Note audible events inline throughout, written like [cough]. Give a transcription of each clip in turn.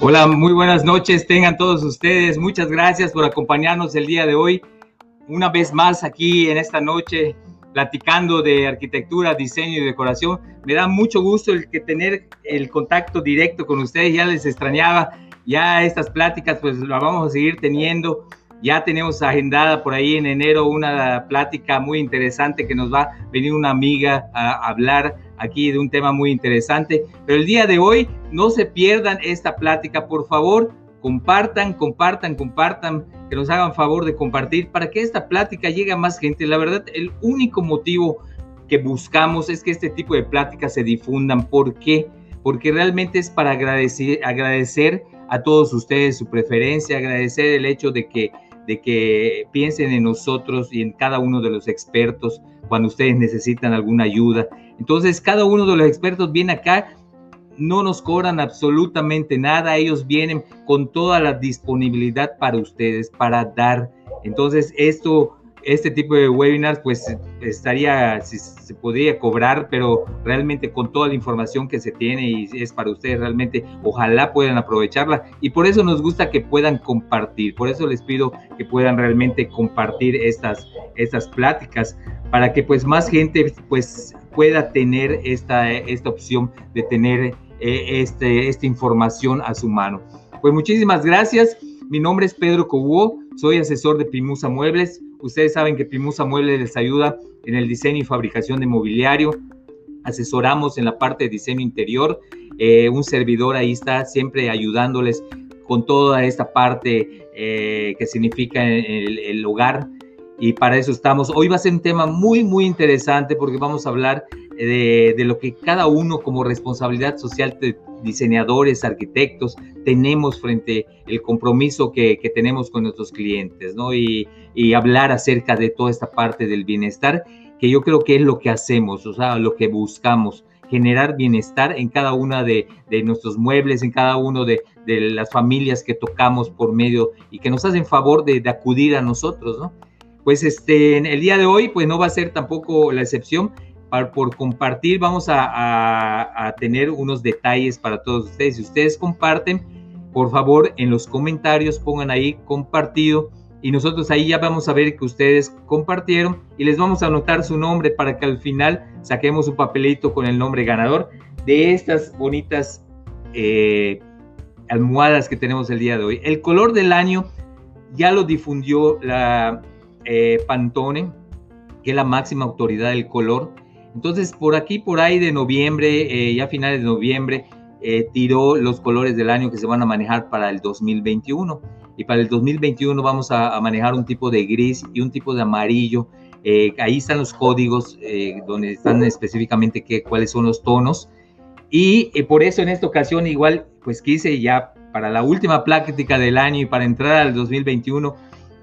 Hola, muy buenas noches, tengan todos ustedes. Muchas gracias por acompañarnos el día de hoy. Una vez más aquí en esta noche platicando de arquitectura, diseño y decoración. Me da mucho gusto el que tener el contacto directo con ustedes. Ya les extrañaba. Ya estas pláticas pues las vamos a seguir teniendo. Ya tenemos agendada por ahí en enero una plática muy interesante que nos va a venir una amiga a hablar aquí de un tema muy interesante. Pero el día de hoy no se pierdan esta plática, por favor, compartan, compartan, compartan, que nos hagan favor de compartir para que esta plática llegue a más gente. La verdad, el único motivo que buscamos es que este tipo de pláticas se difundan. ¿Por qué? Porque realmente es para agradecer, agradecer a todos ustedes su preferencia, agradecer el hecho de que, de que piensen en nosotros y en cada uno de los expertos cuando ustedes necesitan alguna ayuda. Entonces, cada uno de los expertos viene acá, no nos cobran absolutamente nada, ellos vienen con toda la disponibilidad para ustedes, para dar. Entonces, esto, este tipo de webinars, pues estaría, se podría cobrar, pero realmente con toda la información que se tiene y es para ustedes, realmente, ojalá puedan aprovecharla. Y por eso nos gusta que puedan compartir, por eso les pido que puedan realmente compartir estas, estas pláticas para que pues más gente pues pueda tener esta, esta opción de tener eh, este, esta información a su mano. Pues muchísimas gracias. Mi nombre es Pedro Cobuo, soy asesor de Pimusa Muebles. Ustedes saben que Pimusa Muebles les ayuda en el diseño y fabricación de mobiliario. Asesoramos en la parte de diseño interior. Eh, un servidor ahí está siempre ayudándoles con toda esta parte eh, que significa el, el hogar y para eso estamos. Hoy va a ser un tema muy, muy interesante porque vamos a hablar de, lo que cada uno como responsabilidad social de diseñadores, arquitectos, tenemos frente al compromiso que, tenemos con nuestros clientes, ¿no? Y, y, hablar acerca de toda esta parte del bienestar, que yo creo que es lo que hacemos, o sea, lo que buscamos, generar bienestar en cada una de, de nuestros muebles, en cada uno de, de, las familias que tocamos por medio y que nos hacen favor de, acudir a nosotros, ¿no? pues este, el día de hoy, pues no va a ser tampoco la excepción. Por compartir, vamos a, tener unos detalles para todos ustedes. Si ustedes comparten, por favor, en los comentarios pongan ahí compartido y nosotros ahí ya vamos a ver que ustedes compartieron y les vamos a anotar su nombre para que al final saquemos un papelito con el nombre ganador de estas bonitas eh, almohadas que tenemos el día de hoy. El color del año ya lo difundió la eh, Pantone, que es la máxima autoridad del color. Entonces, por aquí, por ahí de noviembre, eh, ya finales de noviembre, eh, tiró los colores del año que se van a manejar para el 2021. Y para el 2021 vamos a, manejar un tipo de gris y un tipo de amarillo. ahí están los códigos donde están específicamente qué, cuáles son los tonos. Y por eso en esta ocasión igual, pues quise ya para la última práctica del año y para entrar al 2021,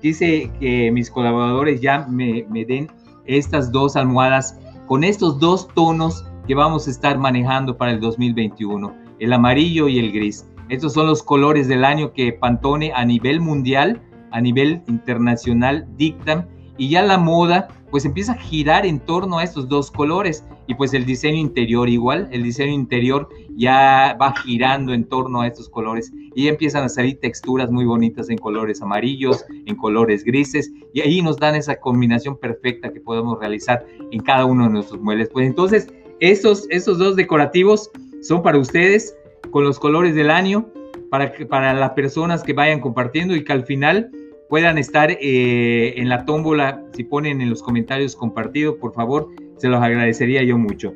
dice que mis colaboradores ya me, den estas dos almohadas con estos dos tonos que vamos a estar manejando para el 2021, el amarillo y el gris. Estos son los colores del año que Pantone a nivel mundial, a nivel internacional dictan y ya la moda pues empieza a girar en torno a estos dos colores y pues el diseño interior igual, el diseño interior ya va girando en torno a estos colores y empiezan a salir texturas muy bonitas en colores amarillos, en colores grises y ahí nos dan esa combinación perfecta que podemos realizar en cada uno de nuestros muebles. Pues entonces, estos, estos dos decorativos son para ustedes con los colores del año, para, para las personas que vayan compartiendo y que al final puedan estar eh, en la tómbola, si ponen en los comentarios compartido, por favor, se los agradecería yo mucho.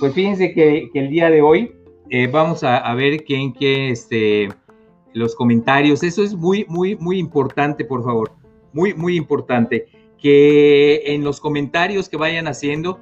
Pues fíjense que, el día de hoy eh, vamos a, ver quién que este, los comentarios, eso es muy, muy, muy importante, por favor, muy, muy importante, que en los comentarios que vayan haciendo,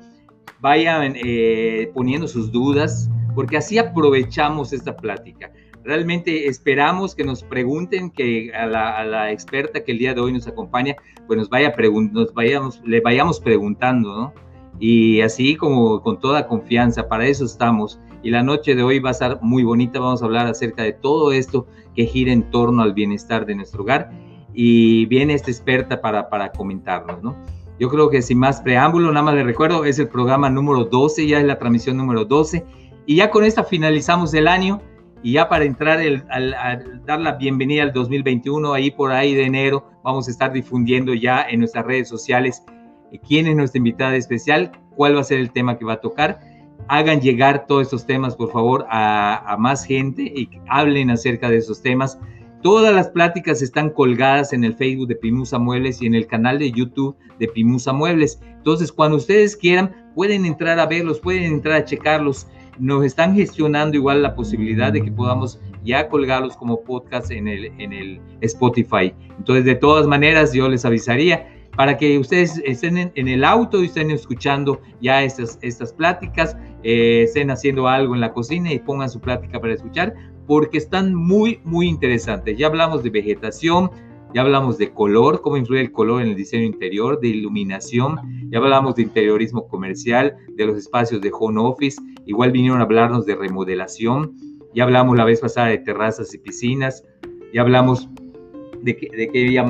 vayan eh, poniendo sus dudas, porque así aprovechamos esta plática realmente esperamos que nos pregunten, que a la, experta que el día de hoy nos acompaña, pues nos, vaya nos vayamos, le vayamos preguntando, ¿no? Y así como con toda confianza, para eso estamos. Y la noche de hoy va a estar muy bonita, vamos a hablar acerca de todo esto que gira en torno al bienestar de nuestro hogar. Y viene esta experta para, para comentarnos, ¿no? Yo creo que sin más preámbulo, nada más le recuerdo, es el programa número 12, ya es la transmisión número 12. Y ya con esta finalizamos el año Y ya para entrar, a dar la bienvenida al 2021, ahí por ahí de enero, vamos a estar difundiendo ya en nuestras redes sociales eh, quién es nuestra invitada especial, cuál va a ser el tema que va a tocar. Hagan llegar todos estos temas, por favor, a, más gente y hablen acerca de esos temas Todas las pláticas están colgadas en el Facebook de Pimusa Muebles y en el canal de YouTube de Pimusa Muebles. Entonces, cuando ustedes quieran, pueden entrar a verlos, pueden entrar a checarlos. Nos están gestionando igual la posibilidad de que podamos ya colgarlos como podcast en el, en el Spotify. Entonces, de todas maneras, yo les avisaría para que ustedes estén en, el auto y estén escuchando ya estas, estas pláticas, eh, estén haciendo algo en la cocina y pongan su plática para escuchar, porque están muy, muy interesantes. Ya hablamos de vegetación, ya hablamos de color, cómo influye el color en el diseño interior, de iluminación, ya hablamos de interiorismo comercial, de los espacios de home office, igual vinieron a hablarnos de remodelación, ya hablamos la vez pasada de terrazas y piscinas, ya hablamos de, de qué ya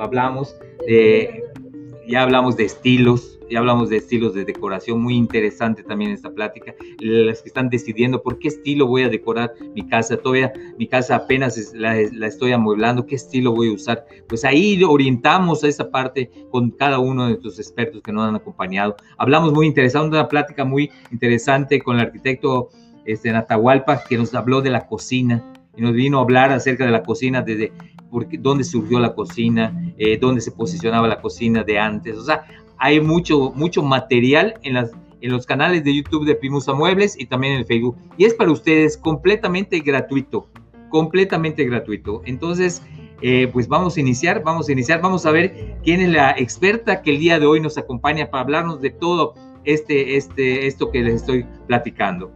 hablamos, ya hablamos de estilos, ya hablamos de estilos de decoración, muy interesante también esta plática. Las que están decidiendo por qué estilo voy a decorar mi casa, todavía mi casa apenas la, estoy amueblando, qué estilo voy a usar. Pues ahí orientamos a esa parte con cada uno de nuestros expertos que nos han acompañado. Hablamos muy interesante, una plática muy interesante con el arquitecto este, Natahualpa, que nos habló de la cocina y nos vino a hablar acerca de la cocina desde porque, dónde surgió la cocina, eh, dónde se posicionaba la cocina de antes. O sea, hay mucho, mucho material en, las, en los canales de YouTube de Pimusa Muebles y también en Facebook. Y es para ustedes completamente gratuito, completamente gratuito. Entonces, eh, pues vamos a iniciar, vamos a iniciar, vamos a ver quién es la experta que el día de hoy nos acompaña para hablarnos de todo este, este, esto que les estoy platicando.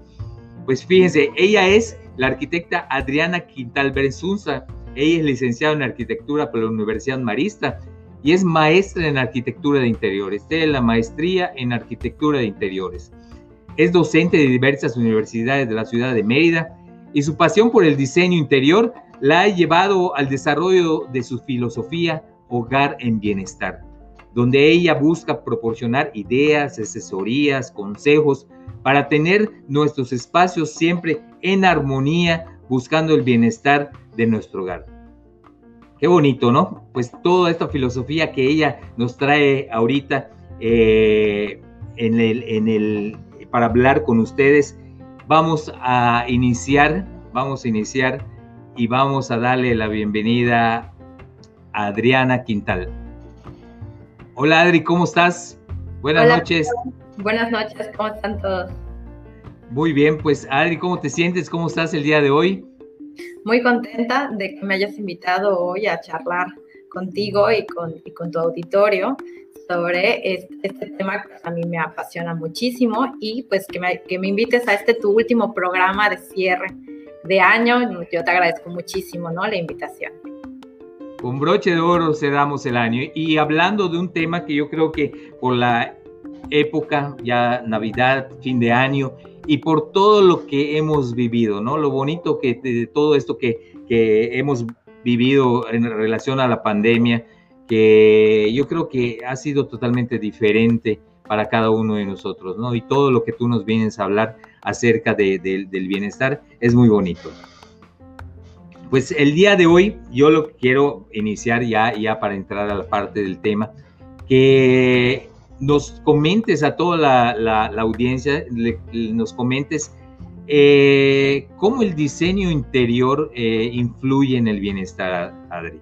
Pues fíjense, ella es la arquitecta Adriana Quintal Berzunza. Ella es licenciada en arquitectura por la Universidad Marista y es maestra en arquitectura de interiores. Tiene la maestría en arquitectura de interiores. Es docente de diversas universidades de la ciudad de Mérida y su pasión por el diseño interior la ha llevado al desarrollo de su filosofía Hogar en Bienestar, donde ella busca proporcionar ideas, asesorías, consejos para tener nuestros espacios siempre en armonía, buscando el bienestar de nuestro hogar. Qué bonito, ¿no? Pues toda esta filosofía que ella nos trae ahorita eh, en el, en el, para hablar con ustedes, vamos a iniciar, vamos a iniciar y vamos a darle la bienvenida a Adriana Quintal. Hola Adri, ¿cómo estás? Buenas noches. Buenas noches, ¿cómo están todos? Muy bien, pues Adri, ¿cómo te sientes? ¿Cómo estás el día de hoy? Muy contenta de que me hayas invitado hoy a charlar contigo y con, con tu auditorio sobre este, tema que a mí me apasiona muchísimo y pues que me, que me invites a este tu último programa de cierre de año. Yo te agradezco muchísimo, ¿no? La invitación. Con broche de oro cerramos el año y hablando de un tema que yo creo que por la época, ya Navidad, fin de año, y por todo lo que hemos vivido, ¿no? Lo bonito que de todo esto que, que hemos vivido en relación a la pandemia, que yo creo que ha sido totalmente diferente para cada uno de nosotros, ¿no? Y todo lo que tú nos vienes a hablar acerca de, del bienestar es muy bonito. Pues el día de hoy yo lo quiero iniciar ya, ya para entrar a la parte del tema, que nos comentes a toda la, audiencia, nos comentes eh, cómo el diseño interior eh, influye en el bienestar, Adri.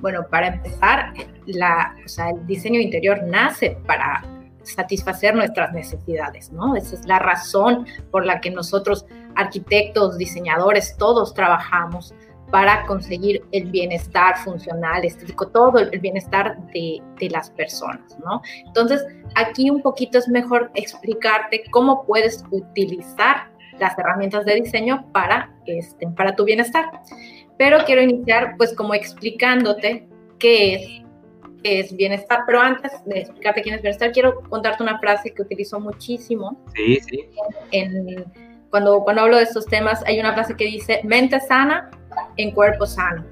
Bueno, para empezar, la, el diseño interior nace para satisfacer nuestras necesidades, ¿no? Esa es la razón por la que nosotros, arquitectos, diseñadores, todos trabajamos para conseguir el bienestar funcional, estético, todo el bienestar de, de, las personas, ¿no? Entonces, aquí un poquito es mejor explicarte cómo puedes utilizar las herramientas de diseño para, este, para tu bienestar. Pero quiero iniciar pues como explicándote qué es, qué es bienestar. Pero antes de explicarte quién es bienestar, quiero contarte una frase que utilizo muchísimo. Sí, sí. En, cuando, cuando hablo de estos temas, hay una frase que dice, mente sana en cuerpo sano.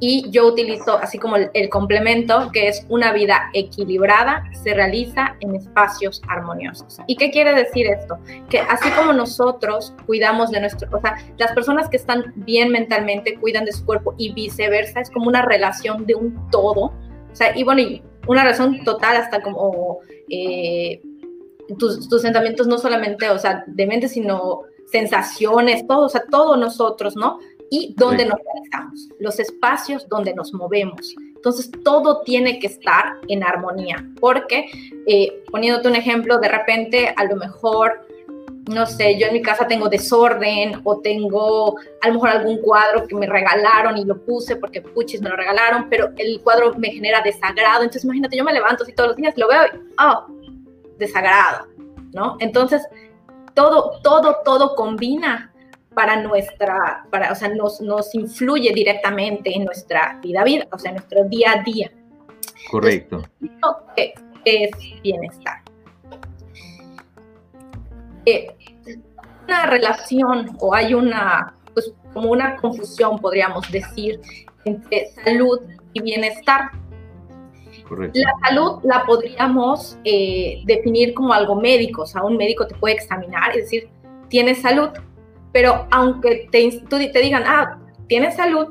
y yo utilizo así como el, complemento, que es una vida equilibrada, se realiza en espacios armoniosos. ¿Y qué quiere decir esto? Que así como nosotros cuidamos de nuestro, o sea, las personas que están bien mentalmente cuidan de su cuerpo y viceversa, es como una relación de un todo. O sea, y bueno, una razón total hasta como eh, tus, tus sentimientos no solamente, o sea, de mente, sino sensaciones, todo, o sea, todos nosotros, ¿no? Y dónde nos realizamos, los espacios donde nos movemos. Entonces, todo tiene que estar en armonía, porque, eh, poniéndote un ejemplo, de repente, a lo mejor, no sé, yo en mi casa tengo desorden o tengo a lo mejor algún cuadro que me regalaron y lo puse porque puchis me lo regalaron, pero el cuadro me genera desagrado. Entonces, imagínate, yo me levanto así todos los días, lo veo y, oh, desagrado, ¿no? Entonces, todo, todo, todo combina para nuestra, para, o sea, nos, nos influye directamente en nuestra vida, vida, o sea, en nuestro día a día. Correcto. ¿Qué es bienestar? Eh, una relación o hay una, pues como una confusión, podríamos decir, entre salud y bienestar. Correcto. La salud la podríamos eh, definir como algo médico, o sea, un médico te puede examinar y decir, tienes salud, pero aunque te, te digan, ah, tienes salud,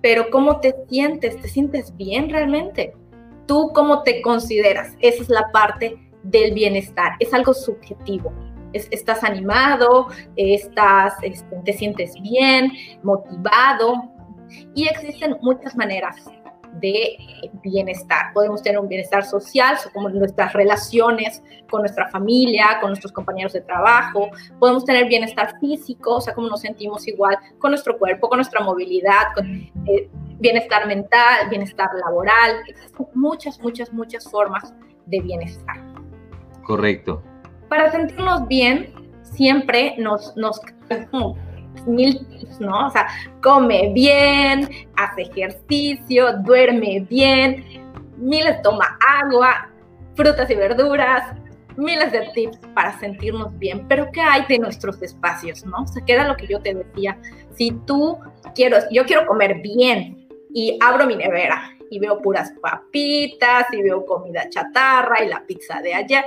pero ¿cómo te sientes? ¿Te sientes bien realmente? ¿Tú cómo te consideras? Esa es la parte del bienestar, es algo subjetivo. estás animado, estás, este, te sientes bien, motivado, y existen muchas maneras de bienestar. Podemos tener un bienestar social, como nuestras relaciones con nuestra familia, con nuestros compañeros de trabajo. Podemos tener bienestar físico, o sea, como nos sentimos igual con nuestro cuerpo, con nuestra movilidad, con eh, bienestar mental, bienestar laboral. Existen muchas, muchas, muchas formas de bienestar. Correcto. Para sentirnos bien, siempre nos, nos mil ¿no? O sea, come bien, hace ejercicio, duerme bien, miles toma agua, frutas y verduras, miles de tips para sentirnos bien. Pero ¿qué hay de nuestros espacios, no? O sea, ¿qué era lo que yo te decía? Si tú quiero, yo quiero comer bien y abro mi nevera y veo puras papitas y veo comida chatarra y la pizza de ayer,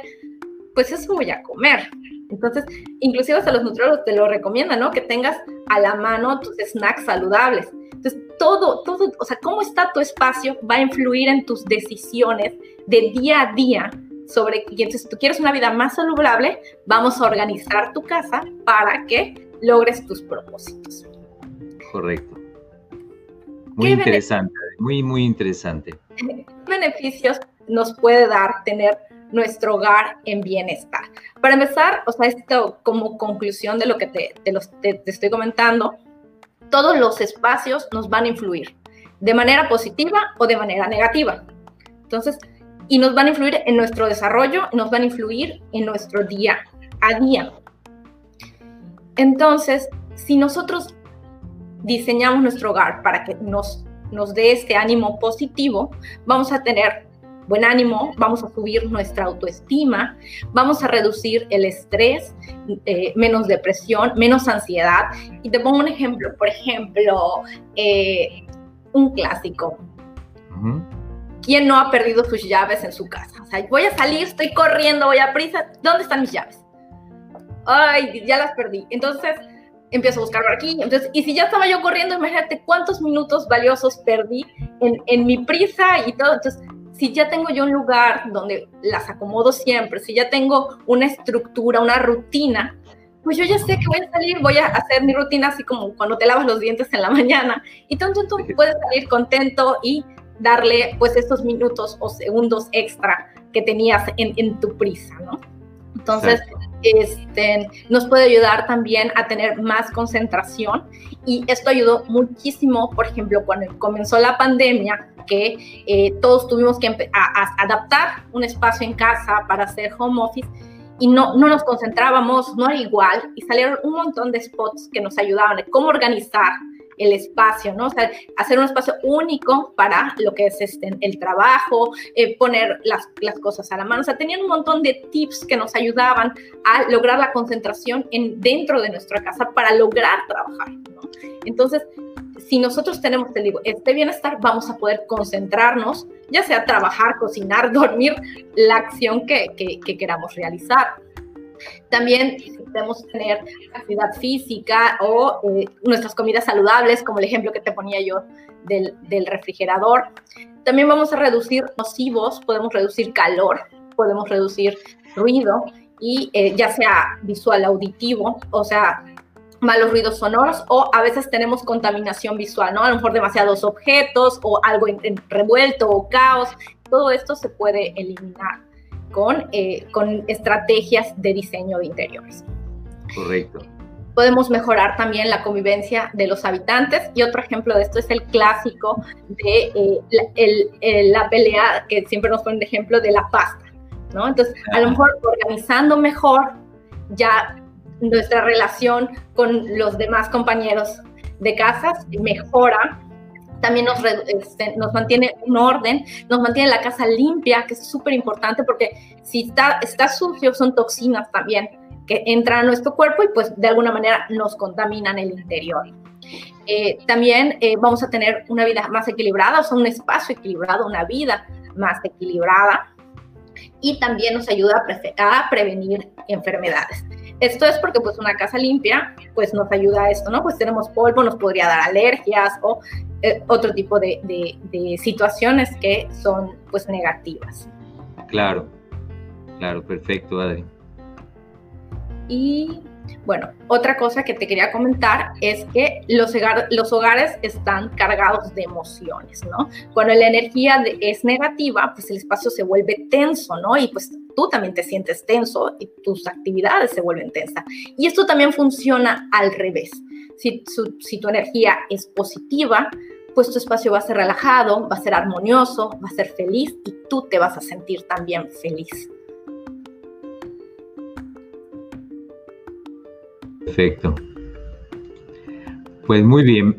pues eso voy a comer. Entonces, inclusive hasta los nutriólogos te lo recomiendan, ¿no? Que tengas a la mano tus snacks saludables. Entonces, todo, todo, o sea, cómo está tu espacio va a influir en tus decisiones de día a día sobre, y entonces si tú quieres una vida más saludable, vamos a organizar tu casa para que logres tus propósitos. Correcto. Muy interesante, muy, muy interesante. ¿Qué beneficios nos puede dar tener nuestro hogar en bienestar. Para empezar, o sea, esto como conclusión de lo que te, te, estoy comentando, todos los espacios nos van a influir de manera positiva o de manera negativa. Entonces, y nos van a influir en nuestro desarrollo, nos van a influir en nuestro día a día. Entonces, si nosotros diseñamos nuestro hogar para que nos, nos dé este ánimo positivo, vamos a tener buen ánimo, vamos a subir nuestra autoestima, vamos a reducir el estrés, eh, menos depresión, menos ansiedad. Y te pongo un ejemplo, por ejemplo, eh, un clásico. ¿Quién no ha perdido sus llaves en su casa? O sea, voy a salir, estoy corriendo, voy a prisa, ¿dónde están mis llaves? Ay, ya las perdí. Entonces, empiezo a buscar por aquí. Entonces, y si ya estaba yo corriendo, imagínate cuántos minutos valiosos perdí en, en mi prisa y todo. Entonces, si ya tengo yo un lugar donde las acomodo siempre, si ya tengo una estructura, una rutina, pues yo ya sé que voy a salir, voy a hacer mi rutina así como cuando te lavas los dientes en la [laughs] mañana. Y tú, tú, puedes salir contento y darle pues estos minutos o segundos extra que tenías en, en tu prisa, ¿no? Entonces, este, nos puede ayudar también a tener más concentración. Y esto ayudó muchísimo, por ejemplo, cuando comenzó la pandemia, que eh, todos tuvimos que adaptar un espacio en casa para hacer home office y no, no nos concentrábamos, no era igual. Y salieron un montón de spots que nos ayudaban de cómo organizar el espacio, ¿no? O sea, hacer un espacio único para lo que es este, el trabajo, eh, poner las, cosas a la mano. O sea, tenían un montón de tips que nos ayudaban a lograr la concentración en, dentro de nuestra casa para lograr trabajar. Entonces, si nosotros tenemos este bienestar, vamos a poder concentrarnos, ya sea trabajar, cocinar, [laughs] dormir, la acción que, queramos realizar. También podemos tener actividad física o eh, nuestras comidas saludables, como el ejemplo que te ponía yo del, refrigerador. También vamos a reducir nocivos, podemos reducir calor, podemos reducir ruido y eh, ya sea visual, auditivo, o sea, malos ruidos sonoros o a veces tenemos contaminación visual, ¿no? A lo mejor demasiados objetos o algo revuelto o caos. Todo esto se puede eliminar con, eh, con estrategias de diseño de interiores. Correcto. Podemos mejorar también la convivencia de los habitantes y otro ejemplo de esto es el clásico de eh, la, la pelea que siempre nos ponen de ejemplo de la pasta, ¿no? Entonces, a lo mejor organizando mejor ya nuestra relación con los demás compañeros de casas mejora. También nos, este, nos mantiene un orden, nos mantiene la casa limpia, que es súper importante porque si está, está sucio son toxinas también que entran a nuestro cuerpo y pues de alguna manera nos contaminan el interior. Eh, también eh, vamos a tener una vida más equilibrada, o sea, un espacio equilibrado, una vida más equilibrada y también nos ayuda a, prevenir enfermedades. Esto es porque pues una casa limpia pues nos ayuda a esto, ¿no? Pues tenemos polvo, nos podría dar alergias o eh, otro tipo de, de, situaciones que son pues negativas. Claro, claro, perfecto, Adri. Y bueno, otra cosa que te quería comentar es que los, los hogares están cargados de emociones, ¿no? Cuando la energía es negativa, pues el espacio se vuelve tenso, ¿no? Y pues tú también te sientes tenso y tus actividades se vuelven tensas. Y esto también funciona al revés. Si, si tu energía es positiva, pues tu espacio va a ser relajado, va a ser armonioso, va a ser feliz y tú te vas a sentir también feliz. Perfecto. Pues muy bien.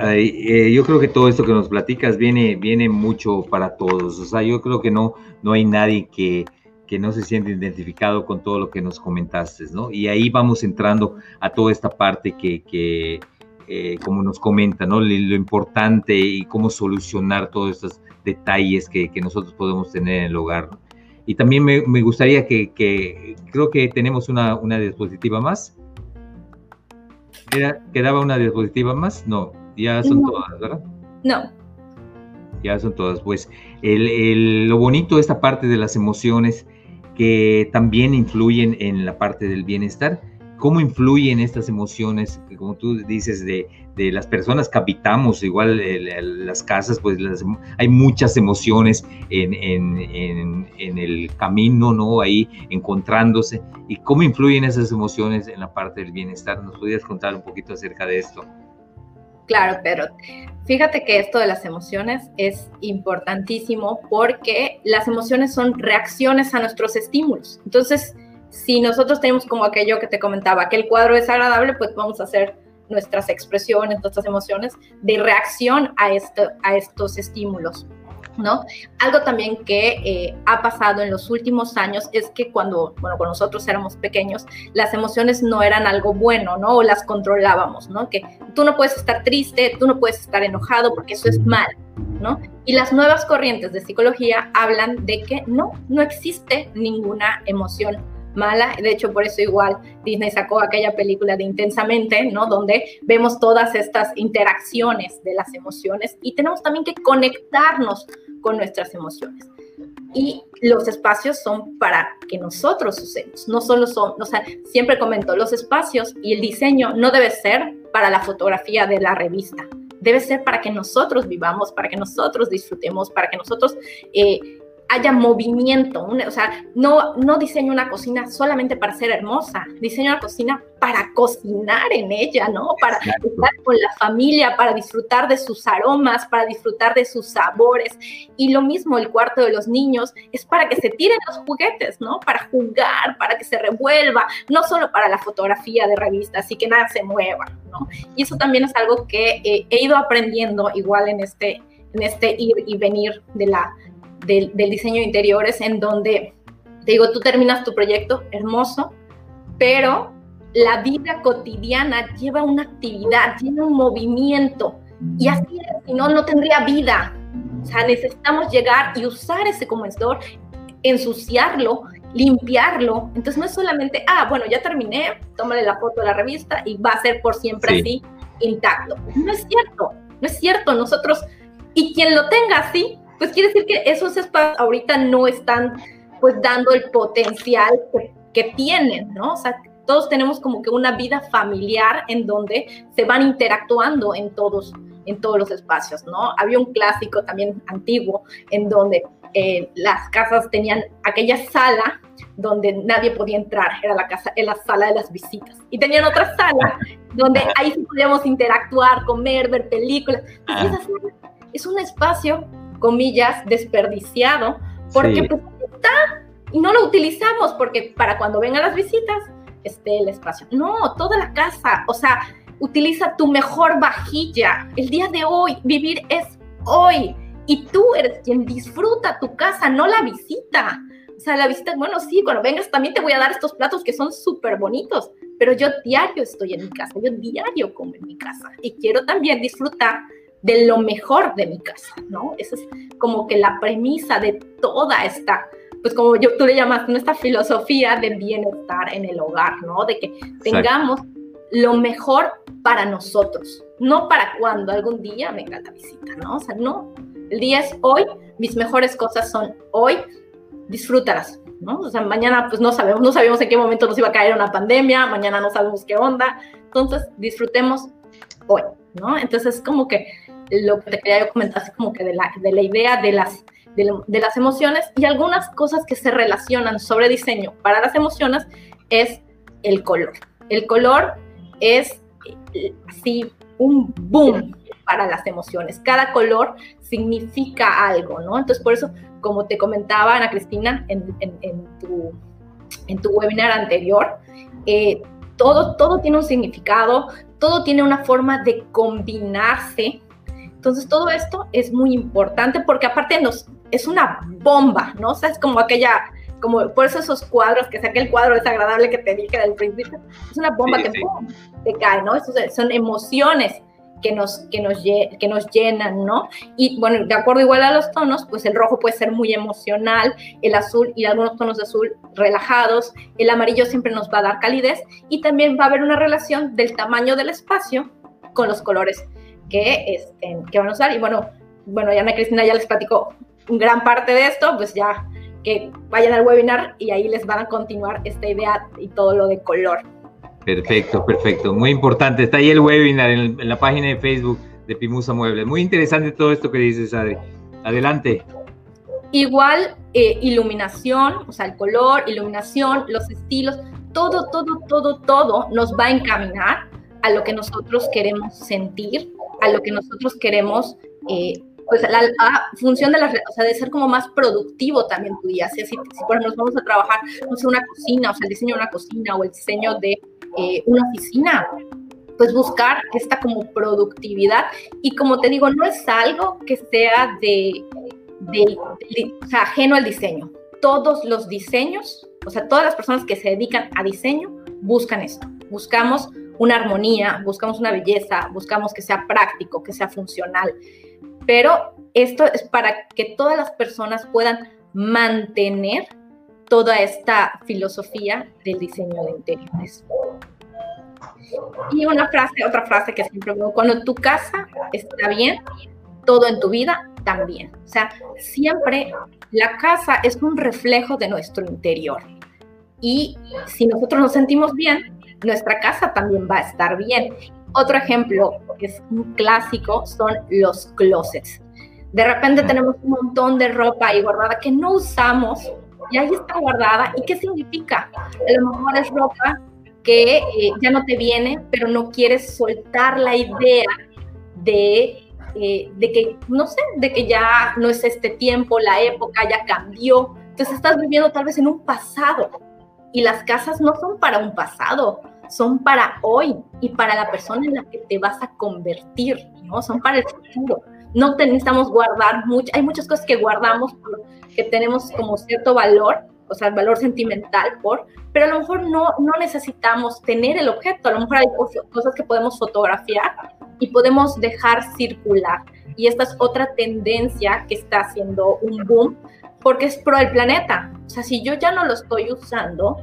Eh, yo creo que todo esto que nos platicas viene, viene mucho para todos. O sea, yo creo que no, no hay nadie que, no se siente identificado con todo lo que nos comentaste, ¿no? Y ahí vamos entrando a toda esta parte que, eh, como nos comenta, ¿no? Lo, importante y cómo solucionar todos estos detalles que, que nosotros podemos tener en el hogar. Y también me, gustaría que, creo que tenemos una, una diapositiva más. ¿Quedaba una diapositiva más? No, ya son todas, ¿verdad? No. Ya son todas. Pues lo bonito de esta parte de las emociones que también influyen en la parte del bienestar cómo influyen estas emociones, como tú dices, de, las personas que habitamos, igual las casas, pues hay muchas emociones en, el camino, ¿no? Ahí encontrándose. ¿Y cómo influyen esas emociones en la parte del bienestar? ¿Nos podrías contar un poquito acerca de esto? Claro, pero fíjate que esto de las emociones es importantísimo porque las emociones son reacciones a nuestros estímulos. Entonces, si nosotros tenemos como aquello que te comentaba, que el cuadro es agradable, pues vamos a hacer nuestras expresiones, nuestras emociones de reacción a, esto, a estos estímulos. ¿No? Algo también que eh, ha pasado en los últimos años es que cuando, bueno, cuando nosotros éramos pequeños, las emociones no eran algo bueno, ¿no? O las controlábamos, ¿no? Que tú no puedes estar triste, tú no puedes estar enojado porque eso es mal, ¿no? Y las nuevas corrientes de psicología hablan de que no, no existe ninguna emoción mala. De hecho, por eso igual Disney sacó aquella película de Intensamente, ¿no? Donde vemos todas estas interacciones de las emociones y tenemos también que conectarnos con nuestras emociones. Y los espacios son para que nosotros usemos, no solo son, o sea, siempre comento, los espacios y el diseño no debe ser para la fotografía de la revista, debe ser para que nosotros vivamos, para que nosotros disfrutemos, para que nosotros eh, haya movimiento, o sea, no, no diseño una cocina solamente para ser hermosa, diseño una cocina para cocinar en ella, ¿no? Para estar con la familia, para disfrutar de sus aromas, para disfrutar de sus sabores. Y lo mismo el cuarto de los niños es para que se tiren los juguetes, ¿no? Para jugar, para que se revuelva, no solo para la fotografía de revista, así que nada se mueva, ¿no? Y eso también es algo que eh, he ido aprendiendo igual en este, en este ir y venir de la del, diseño de interiores en donde, te digo, tú terminas tu proyecto hermoso, pero la vida cotidiana lleva una actividad, tiene un movimiento. Y así es, si no, no tendría vida. O sea, necesitamos llegar y usar ese comedor, ensuciarlo, limpiarlo. Entonces no es solamente, ah, bueno, ya terminé, tómale la foto de la revista y va a ser por siempre así, intacto. No es cierto, no es cierto. Nosotros, y quien lo tenga así, pues quiere decir que esos espacios ahorita no están pues dando el potencial que, que tienen, ¿no? O sea, todos tenemos como que una vida familiar en donde se van interactuando en todos, en todos los espacios, ¿no? Había un clásico también antiguo en donde eh, las casas tenían aquella sala donde nadie podía entrar, era la casa, era la sala de las visitas. Y tenían otra sala donde ahí sí podíamos interactuar, comer, ver películas. Ah. es un espacio, comillas, desperdiciado, porque pues, está y no lo utilizamos porque para cuando vengan las visitas esté el espacio. No, toda la casa, o sea, utiliza tu mejor vajilla. El día de hoy, vivir es hoy. Y tú eres quien disfruta tu casa, no la visita. O sea, la visita, bueno, sí, cuando vengas también te voy a dar estos platos que son súper bonitos, pero yo diario estoy en mi casa, yo diario como en mi casa y quiero también disfrutar de lo mejor de mi casa, ¿no? Esa es como que la premisa de toda esta pues como yo, tú le llamas, nuestra filosofía de bienestar en el hogar, ¿no? De que tengamos lo mejor para nosotros, no para cuando algún día venga la visita, ¿no? O sea, no, el día es hoy, mis mejores cosas son hoy, disfrútalas, ¿no? O sea, mañana pues no sabemos, no sabemos en qué momento nos iba a caer una pandemia, mañana no sabemos qué onda, entonces disfrutemos hoy, ¿no? Entonces como que lo que te quería comentar es como que de la, de la idea de las de, las emociones y algunas cosas que se relacionan sobre diseño para las emociones es el color. El color es así un boom para las emociones. Cada color significa algo, ¿no? Entonces, por eso, como te comentaba Ana Cristina en, tu, en tu webinar anterior, eh, todo, todo tiene un significado, todo tiene una forma de combinarse. Entonces, todo esto es muy importante porque aparte nos, es una bomba, ¿no? O sea, es como aquella, como por eso esos cuadros, que sea aquel cuadro desagradable que te dije del principio, es una bomba que te cae, ¿no? son emociones que nos, que, nos, que nos llenan, ¿no? Y bueno, de acuerdo igual a los tonos, pues el rojo puede ser muy emocional, el azul y algunos tonos de azul relajados, el amarillo siempre nos va a dar calidez y también va a haber una relación del tamaño del espacio con los colores que, este, que van a usar. Y bueno, bueno, ya Ana Cristina ya les platicó gran parte de esto, pues ya que vayan al webinar y ahí les van a continuar esta idea y todo lo de color. Perfecto, perfecto. Muy importante. Está ahí el webinar en, la página de Facebook de Pimusa Muebles. Muy interesante todo esto que dices, Adri. Adelante. Igual, eh, iluminación, o sea, el color, iluminación, los estilos, todo, todo, todo, todo nos va a encaminar a lo que nosotros queremos sentir, a lo que nosotros queremos eh, pues la, función de la, o sea, de ser como más productivo también tu día. Si, si, por ejemplo nos vamos a trabajar, no sé, una cocina, o sea, el diseño de una cocina o el diseño de eh, una oficina, pues buscar esta como productividad. Y como te digo, no es algo que sea de, de, o sea, ajeno al diseño. Todos los diseños, o sea, todas las personas que se dedican a diseño buscan esto. Buscamos una armonía, buscamos una belleza, buscamos que sea práctico, que sea funcional pero esto es para que todas las personas puedan mantener toda esta filosofía del diseño de interiores. Y una frase, otra frase que siempre digo, cuando tu casa está bien, todo en tu vida también. O sea, siempre la casa es un reflejo de nuestro interior. Y si nosotros nos sentimos bien, nuestra casa también va a estar bien. Otro ejemplo que es un clásico son los closets. De repente tenemos un montón de ropa ahí guardada que no usamos y ahí está guardada. ¿Y qué significa? A lo mejor es ropa que eh, ya no te viene, pero no quieres soltar la idea de, eh, de que, no sé, de que ya no es este tiempo, la época ya cambió. Entonces estás viviendo tal vez en un pasado y las casas no son para un pasado, son para hoy y para la persona en la que te vas a convertir, ¿no? Son para el futuro. No necesitamos guardar mucho, hay muchas cosas que guardamos que tenemos como cierto valor, o sea, el valor sentimental por, pero a lo mejor no, no necesitamos tener el objeto, a lo mejor hay cosas que podemos fotografiar y podemos dejar circular. Y esta es otra tendencia que está haciendo un boom, porque es pro el planeta. O sea, si yo ya no lo estoy usando,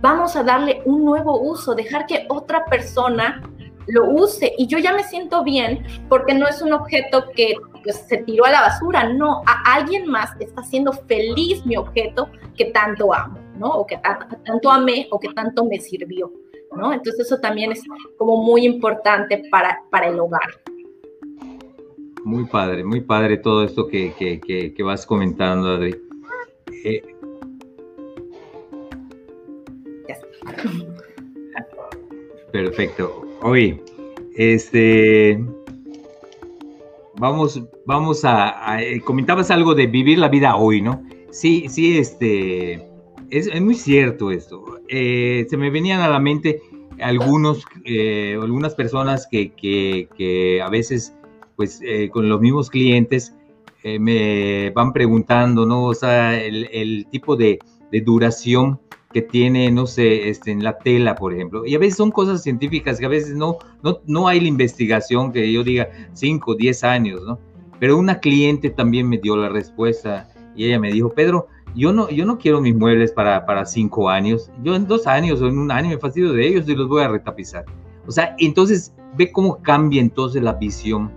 vamos a darle un nuevo uso, dejar que otra persona lo use y yo ya me siento bien porque no es un objeto que pues, se tiró a la basura, no, a alguien más está haciendo feliz mi objeto que tanto amo, ¿no? O que tanto amé o que tanto me sirvió, ¿no? Entonces eso también es como muy importante para, para el hogar. Muy padre, muy padre todo esto que, que, que, vas comentando, Adri. Eh, Perfecto. Oye, este, vamos, vamos a, eh, comentabas algo de vivir la vida hoy, ¿no? Sí, sí, este, es, muy cierto esto. Eh, se me venían a la mente algunos, eh, algunas personas que, que, a veces, pues, con los mismos clientes me van preguntando, ¿no? O sea, el, el tipo de, de duración que tiene, no sé, este, en la tela, por ejemplo. Y a veces son cosas científicas que a veces no, no, no hay la investigación que yo diga 5, 10 años, ¿no? Pero una cliente también me dio la respuesta y ella me dijo, Pedro, yo no, yo no quiero mis muebles para, para cinco años. Yo en dos años o en un año me fastidio de ellos y los voy a retapizar. O sea, entonces ve cómo cambia entonces la visión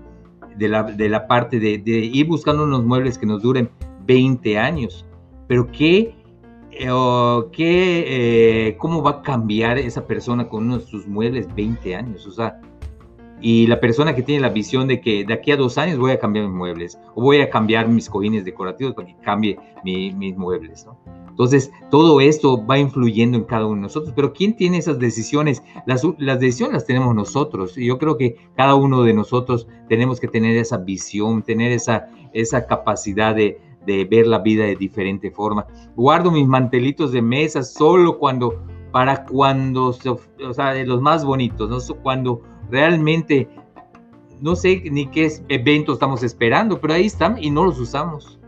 de la, de la parte de, ir buscando unos muebles que nos duren 20 años. Pero qué eh, ¿qué, eh, ¿cómo va a cambiar esa persona con uno de sus muebles 20 años? O sea, y la persona que tiene la visión de que de aquí a dos años voy a cambiar mis muebles o voy a cambiar mis cojines decorativos para que cambie mis muebles, ¿no? Entonces, todo esto va influyendo en cada uno de nosotros, pero ¿quién tiene esas decisiones? Las, las decisiones las tenemos nosotros y yo creo que cada uno de nosotros tenemos que tener esa visión, tener esa, esa capacidad de, de ver la vida de diferente forma. Guardo mis mantelitos de mesa solo cuando, para cuando, o sea, los más bonitos, ¿no? Cuando realmente, no sé ni qué evento estamos esperando, pero ahí están y no los usamos.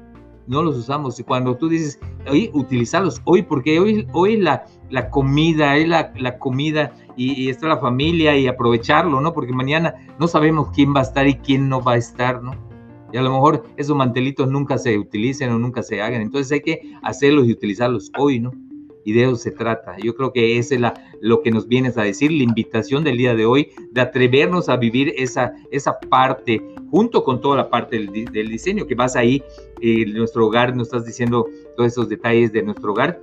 No los usamos. Y cuando tú dices, hoy utilizarlos hoy, porque hoy, hoy la, la comida, hoy la, la comida y, y, está la familia y aprovecharlo, ¿no? Porque mañana no sabemos quién va a estar y quién no va a estar, ¿no? y a lo mejor esos mantelitos nunca se utilicen o nunca se hagan. Entonces hay que hacerlos y utilizarlos hoy, ¿no? Y de eso se trata. Yo creo que ese es la, lo que nos vienes a decir, la invitación del día de hoy, de atrevernos a vivir esa, esa parte, junto con toda la parte del, diseño, que vas ahí, eh, nuestro hogar, nos estás diciendo todos esos detalles de nuestro hogar.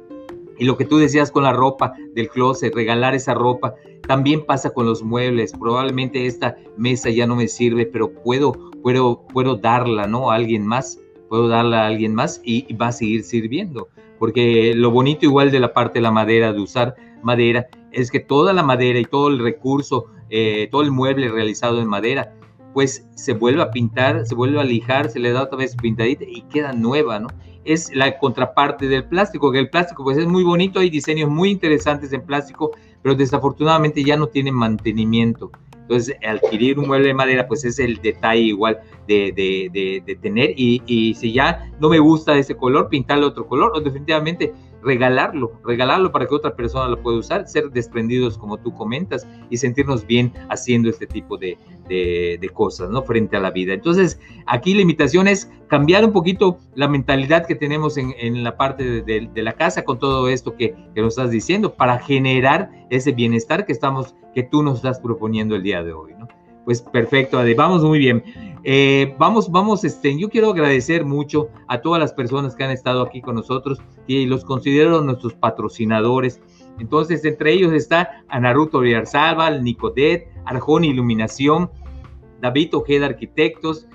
Y lo que tú decías con la ropa del closet, regalar esa ropa, también pasa con los muebles. Probablemente esta mesa ya no me sirve, pero puedo puedo, puedo darla, ¿no? A alguien más, puedo darla a alguien más y, va a seguir sirviendo. Porque lo bonito igual de la parte de la madera, de usar madera, es que toda la madera y todo el recurso, eh, todo el mueble realizado en madera, pues se vuelve a pintar, se vuelve a lijar, se le da otra vez pintadita y queda nueva, ¿no? Es la contraparte del plástico, que el plástico pues es muy bonito, hay diseños muy interesantes en plástico, pero desafortunadamente ya no tienen mantenimiento. Entonces, adquirir un mueble de madera, pues es el detalle igual de, de, tener. Y, y, si ya no me gusta ese color, pintarle otro color, o definitivamente regalarlo, regalarlo para que otra persona lo pueda usar, ser desprendidos como tú comentas y sentirnos bien haciendo este tipo de, de, cosas, ¿no? Frente a la vida. Entonces, aquí la invitación es cambiar un poquito la mentalidad que tenemos en, en la parte de, la casa con todo esto que, que nos estás diciendo para generar ese bienestar que estamos que tú nos estás proponiendo el día de hoy, ¿no? Pues perfecto, vamos muy bien. Eh, vamos, vamos, este, yo quiero agradecer mucho a todas las personas que han estado aquí con nosotros y los considero nuestros patrocinadores. Entonces, entre ellos está Anaruto Villarzábal, Nicodet, Arjón Iluminación, David Ojeda Arquitectos,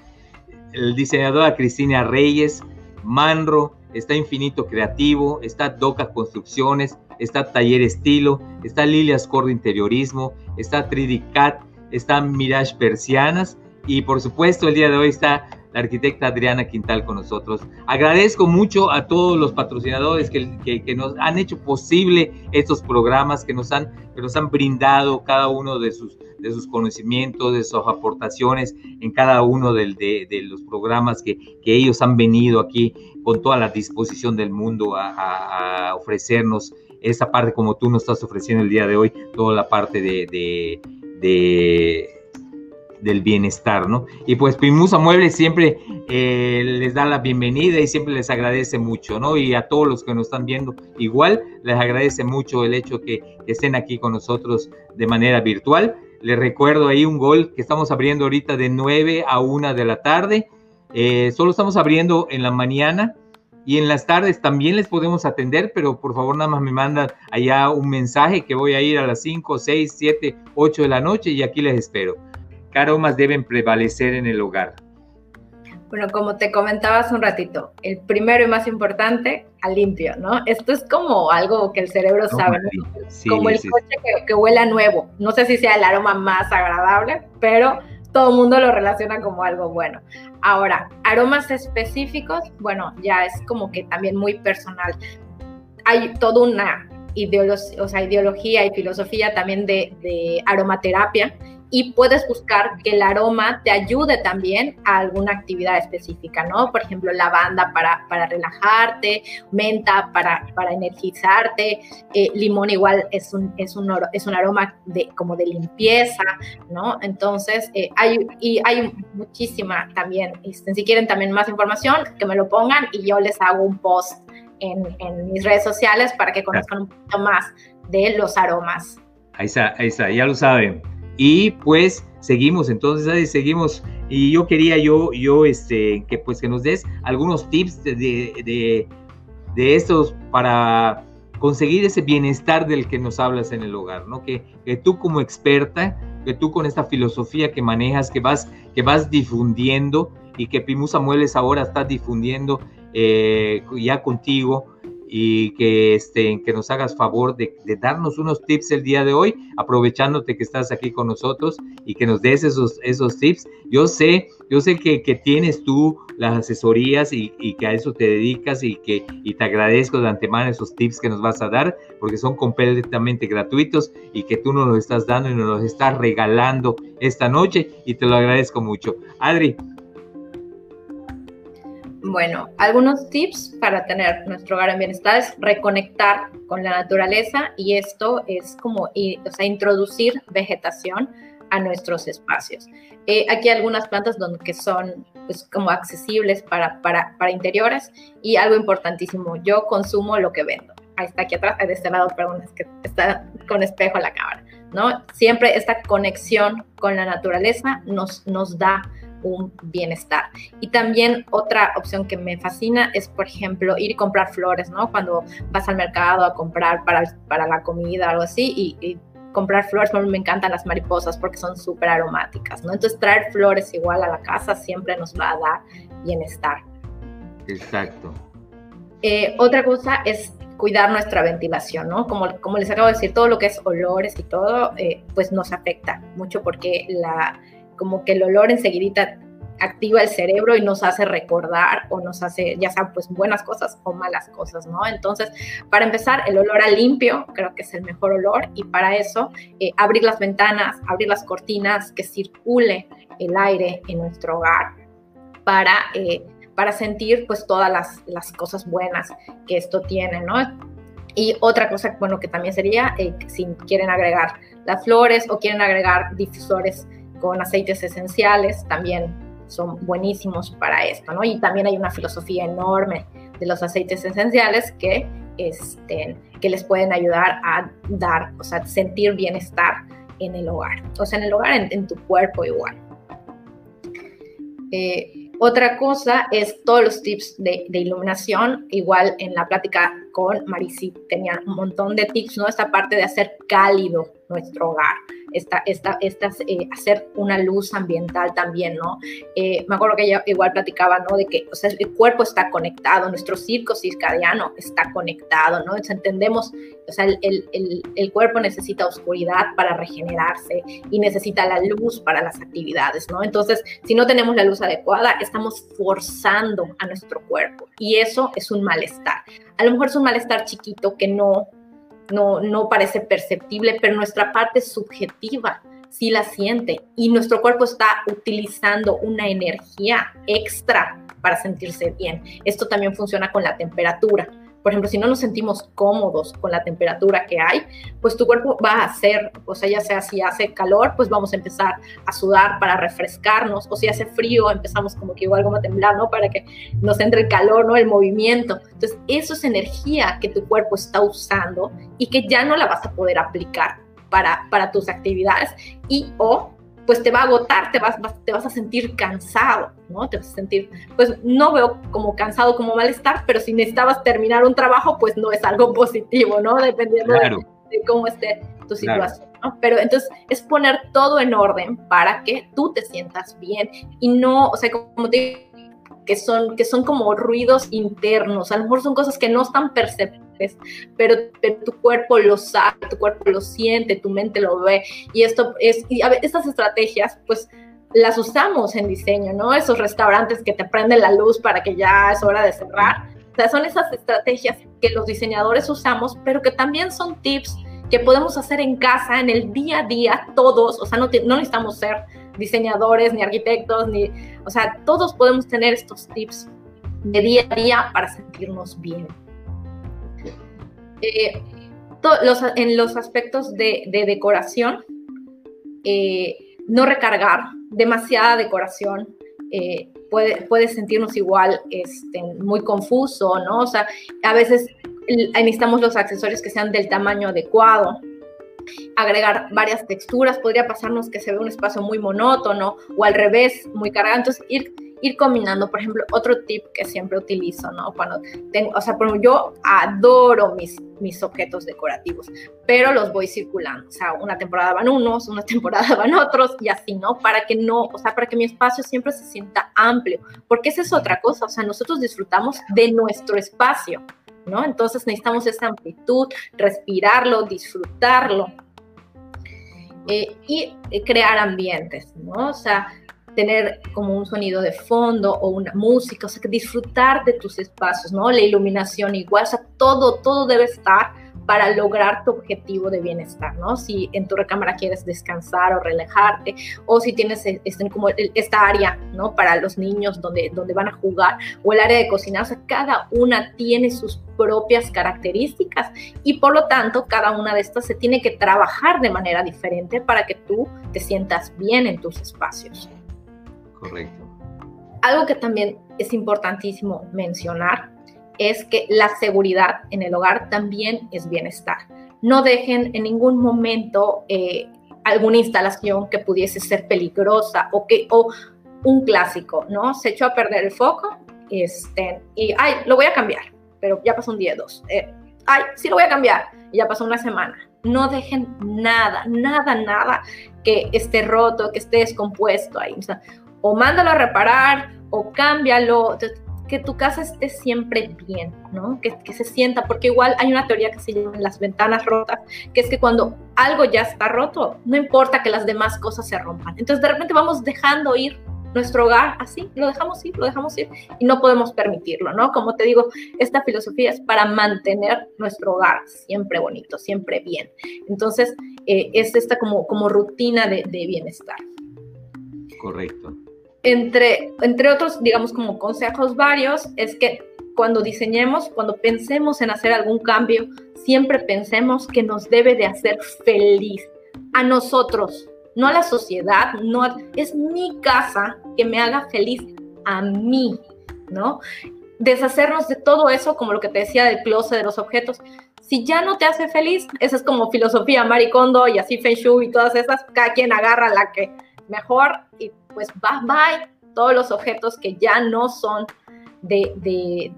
el diseñador Cristina Reyes, Manro, está Infinito Creativo, está Doca Construcciones, está Taller Estilo, está Lilias Cordo Interiorismo, está 3D Cat, está Mirage Persianas y por supuesto el día de hoy está la arquitecta Adriana Quintal con nosotros. Agradezco mucho a todos los patrocinadores que, que, nos han hecho posible estos programas, que nos han, que nos han brindado cada uno de sus, de sus conocimientos, de sus aportaciones en cada uno de, los programas que, que, ellos han venido aquí con toda la disposición del mundo a, ofrecernos esa parte como tú nos estás ofreciendo el día de hoy, toda la parte de, del bienestar, ¿no? Y pues Pimusa Muebles siempre eh, les da la bienvenida y siempre les agradece mucho, ¿no? Y a todos los que nos están viendo, igual les agradece mucho el hecho que, estén aquí con nosotros de manera virtual. Les recuerdo ahí un gol que estamos abriendo ahorita de 9 a 1 de la tarde. Eh, solo estamos abriendo en la mañana y en las tardes también les podemos atender, pero por favor nada más me mandan allá un mensaje que voy a ir a las 5, 6, 7, 8 de la noche y aquí les espero. ¿Qué aromas deben prevalecer en el hogar? Bueno, como te comentaba hace un ratito, el primero y más importante, al limpio, ¿no? Esto es como algo que el cerebro sabe, como el coche que, que huela nuevo. No sé si sea el aroma más agradable, pero todo el mundo lo relaciona como algo bueno. Ahora, aromas específicos, bueno, ya es como que también muy personal. Hay toda una ideología, o sea, ideología y filosofía también de aromaterapia y puedes buscar que el aroma te ayude también a alguna actividad específica, ¿no? Por ejemplo, lavanda para, para relajarte, menta para, para energizarte, eh, limón igual es un, es un, es un aroma de, como de limpieza, ¿no? Entonces, eh, hay, y hay muchísima también, este, si quieren también más información, que me lo pongan y yo les hago un post en, en mis redes sociales para que conozcan un poquito más de los aromas. Ahí está, ahí está, ya lo saben. Y pues seguimos, entonces seguimos. Y yo quería yo, yo este, que pues que nos des algunos tips de, de, de, estos para conseguir ese bienestar del que nos hablas en el hogar, ¿no? Que, que, tú como experta, que tú con esta filosofía que manejas, que vas, que vas difundiendo y que Pimusa Muebles ahora está difundiendo eh, ya contigo, y que, este, que nos hagas favor de, darnos unos tips el día de hoy, aprovechándote que estás aquí con nosotros y que nos des esos, esos tips. Yo sé, yo sé que, que tienes tú las asesorías y, y, que a eso te dedicas y que y te agradezco de antemano esos tips que nos vas a dar porque son completamente gratuitos y que tú nos los estás dando y nos los estás regalando esta noche y te lo agradezco mucho. Adri, bueno, algunos tips para tener nuestro hogar en bienestar es reconectar con la naturaleza y esto es como o sea, introducir vegetación a nuestros espacios. Eh, aquí algunas plantas donde, que son pues, como accesibles para, para, para, interiores y algo importantísimo, yo consumo lo que vendo. Ahí está aquí atrás, de este lado, perdón, es que está con espejo la cámara, ¿no? Siempre esta conexión con la naturaleza nos, nos da un bienestar. Y también otra opción que me fascina es, por ejemplo, ir y comprar flores, ¿no? Cuando vas al mercado a comprar para, para la comida o algo así y, comprar flores, a mí me encantan las mariposas porque son súper aromáticas, ¿no? Entonces traer flores igual a la casa siempre nos va a dar bienestar. Exacto. Eh, otra cosa es cuidar nuestra ventilación, ¿no? Como, como les acabo de decir, todo lo que es olores y todo, eh, pues nos afecta mucho porque la, como que el olor enseguidita activa el cerebro y nos hace recordar o nos hace, ya sea pues buenas cosas o malas cosas, ¿no? Entonces, para empezar, el olor a limpio creo que es el mejor olor y para eso eh, abrir las ventanas, abrir las cortinas, que circule el aire en nuestro hogar para, eh, para sentir pues todas las, las, cosas buenas que esto tiene, ¿no? Y otra cosa, bueno, que también sería, eh, si quieren agregar las flores o quieren agregar difusores con aceites esenciales, también son buenísimos para esto, ¿no? Y también hay una filosofía enorme de los aceites esenciales que, este, que les pueden ayudar a dar, o sea, sentir bienestar en el hogar, o sea, en el hogar, en, tu cuerpo igual. Eh, otra cosa es todos los tips de, iluminación, igual en la plática con Marisi tenían un montón de tips, ¿no? Esta parte de hacer cálido nuestro hogar, esta, esta, estas, eh, hacer una luz ambiental también, ¿no? Eh, me acuerdo que ella igual platicaba, ¿no? De que, o sea, el cuerpo está conectado, nuestro circo circadiano está conectado, ¿no? Entonces entendemos, o sea, el, el, el cuerpo necesita oscuridad para regenerarse y necesita la luz para las actividades, ¿no? Entonces, si no tenemos la luz adecuada, estamos forzando a nuestro cuerpo y eso es un malestar. A lo mejor es un malestar chiquito que no, no, no parece perceptible, pero nuestra parte subjetiva sí la siente y nuestro cuerpo está utilizando una energía extra para sentirse bien. Esto también funciona con la temperatura por ejemplo, si no nos sentimos cómodos con la temperatura que hay, pues tu cuerpo va a hacer, o sea, ya sea si hace calor, pues vamos a empezar a sudar para refrescarnos, o si hace frío, empezamos como que igual como a temblar, ¿no? Para que nos entre el calor, ¿no? El movimiento. Entonces, eso es energía que tu cuerpo está usando y que ya no la vas a poder aplicar para, para tus actividades y o pues te va a agotar, te vas, te vas a sentir cansado, ¿no? Te vas a sentir, pues no veo como cansado, como malestar, pero si necesitabas terminar un trabajo, pues no es algo [laughs] positivo, ¿no? Dependiendo de, cómo esté tu situación, ¿no? Pero entonces es poner todo en orden para que tú te sientas bien y no, o sea, como te digo, que son, que son como ruidos internos, a lo mejor son cosas que no están perceptibles pero, tu cuerpo lo sabe, tu cuerpo lo siente, tu mente lo ve. Y esto es, y a ver, estas estrategias, pues las usamos en diseño, ¿no? Esos restaurantes que te prenden la luz para que ya es hora de cerrar. O sea, son esas estrategias que los diseñadores usamos, pero que también son tips que podemos hacer en casa, en el día a día, todos, o sea, no, no necesitamos ser diseñadores ni arquitectos, ni, o sea, todos podemos tener estos tips de día a día para sentirnos bien. Eh, en los aspectos de, decoración, eh, no recargar demasiada decoración. Eh, puede, puede, sentirnos igual este, muy confuso, ¿no? O sea, a veces necesitamos los accesorios que sean del tamaño adecuado. Agregar varias texturas, podría pasarnos que se ve un espacio muy monótono o al revés, muy cargado. Entonces, ir ir combinando, por ejemplo, otro tip que siempre utilizo, ¿no? Cuando tengo, o sea, yo adoro mis, mis objetos decorativos, pero los voy circulando, o sea, una temporada van unos, una [laughs] temporada van otros y así, ¿no? Para que no, o sea, para que mi espacio siempre se sienta amplio, porque esa es otra cosa, o sea, nosotros disfrutamos de nuestro espacio, ¿no? Entonces necesitamos esa amplitud, respirarlo, disfrutarlo. Eh, y eh, crear ambientes, ¿no? O sea, tener como un sonido de fondo o una música, o sea, disfrutar de tus espacios, ¿no? La iluminación igual, o sea, todo, todo debe estar para lograr tu objetivo de bienestar, ¿no? Si en tu recámara quieres descansar o relajarte, o si tienes este, como esta área, ¿no? Para los niños donde, donde van a jugar, o el área de cocinar, o sea, cada una tiene sus propias características y por lo tanto cada una de estas se tiene que trabajar de manera diferente para que tú te sientas bien en tus espacios. Correcto. Algo que también es importantísimo mencionar es que la seguridad en el hogar también es bienestar. No dejen en ningún momento eh, alguna instalación que pudiese ser peligrosa o que o un clásico, ¿no? Se echó a perder el foco este, y, ay, lo voy a cambiar, pero ya pasó un día, dos. Eh, ay, sí lo voy a cambiar, y ya pasó una semana. No dejen nada, nada, nada que esté roto, que esté descompuesto ahí. O sea, o mándalo a reparar o cámbialo, que tu casa esté siempre bien, ¿no? Que, se sienta, porque igual hay una teoría que se llama las ventanas rotas, que es que cuando algo ya está roto, no importa que las demás cosas se rompan. Entonces de repente vamos dejando ir nuestro hogar así, lo dejamos ir, lo dejamos ir y no podemos permitirlo, ¿no? Como te digo, esta filosofía es para mantener nuestro hogar siempre bonito, siempre bien. Entonces, eh, es esta como, como rutina de bienestar. Correcto entre, entre otros, digamos, como consejos varios, es que cuando diseñemos, cuando pensemos en hacer algún cambio, siempre pensemos que nos debe de hacer feliz a nosotros, no a la sociedad, no es mi casa que me haga feliz a mí, ¿no? Deshacernos de todo eso, como lo que te decía del closet de los objetos. Si ya no te hace feliz, esa es como filosofía maricondo y así Feng y todas esas, cada quien agarra la que mejor y pues bye bye todos los objetos que ya no son de, de,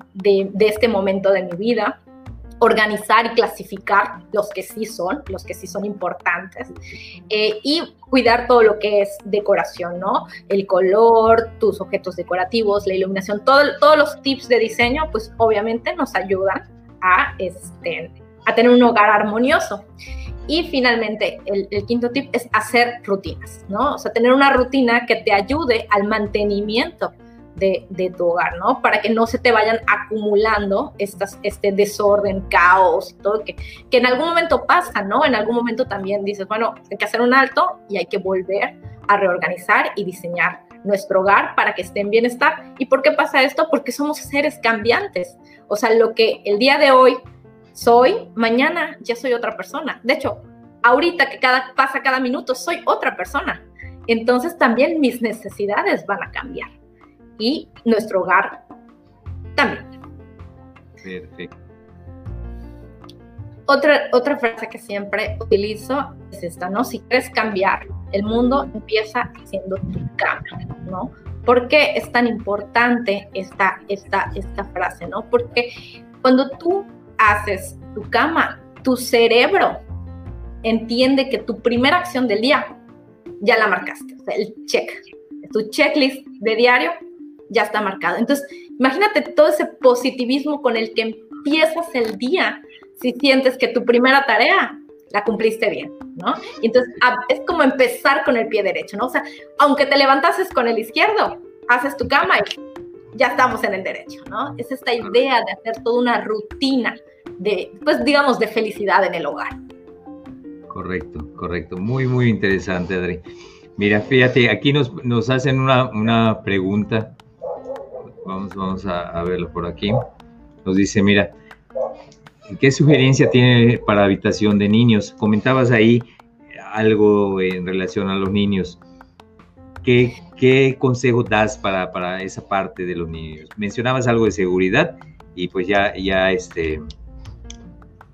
de, este momento de mi vida. organizar y clasificar los que sí son, los que sí son importantes, eh, y cuidar todo lo que es decoración, ¿no? El color, tus objetos decorativos, la iluminación, todos los tips de diseño, pues obviamente nos ayudan a, este, a tener un hogar armonioso. Y finalmente, el, quinto tip es hacer rutinas, ¿no? O sea, tener una rutina que te ayude al mantenimiento de, tu hogar, ¿no? Para que no se te vayan acumulando estas, este desorden, caos, todo que, que en algún momento pasa, ¿no? En algún momento también dices, bueno, hay que hacer un alto y hay que volver a reorganizar y diseñar nuestro hogar para que esté en bienestar. ¿Y por qué pasa esto? Porque somos seres cambiantes. O sea, lo que el día de hoy soy, mañana ya soy otra persona. De hecho, ahorita que cada, pasa cada minuto, soy otra persona. Entonces también mis necesidades van a cambiar y nuestro hogar también. Perfecto. Otra, otra frase que siempre utilizo es esta, ¿no? Si quieres cambiar, el mundo empieza haciendo tu cama, ¿no? ¿Por qué es tan importante esta, esta, esta frase, ¿no? Porque cuando tú haces tu cama, tu cerebro entiende que tu primera acción del día ya la marcaste, o el check, tu checklist de diario ya está marcado. Entonces, imagínate todo ese positivismo con el que empiezas el día si sientes que tu primera tarea la cumpliste bien, ¿no? Entonces es como empezar con el pie derecho, ¿no? O sea, aunque te levantases con el izquierdo, haces tu cama y ya estamos en el derecho, ¿no? Es esta idea de hacer toda una rutina de, pues digamos, de felicidad en el hogar. Correcto, correcto. Muy, muy interesante, Adri. Mira, fíjate, aquí nos, nos hacen una, una pregunta Vamos, vamos a, verlo por aquí. Nos dice, mira, ¿qué sugerencia tiene para habitación de niños? Comentabas ahí algo en relación a los niños. ¿Qué, qué consejo das para, para, esa parte de los niños? Mencionabas algo de seguridad y pues ya, ya este,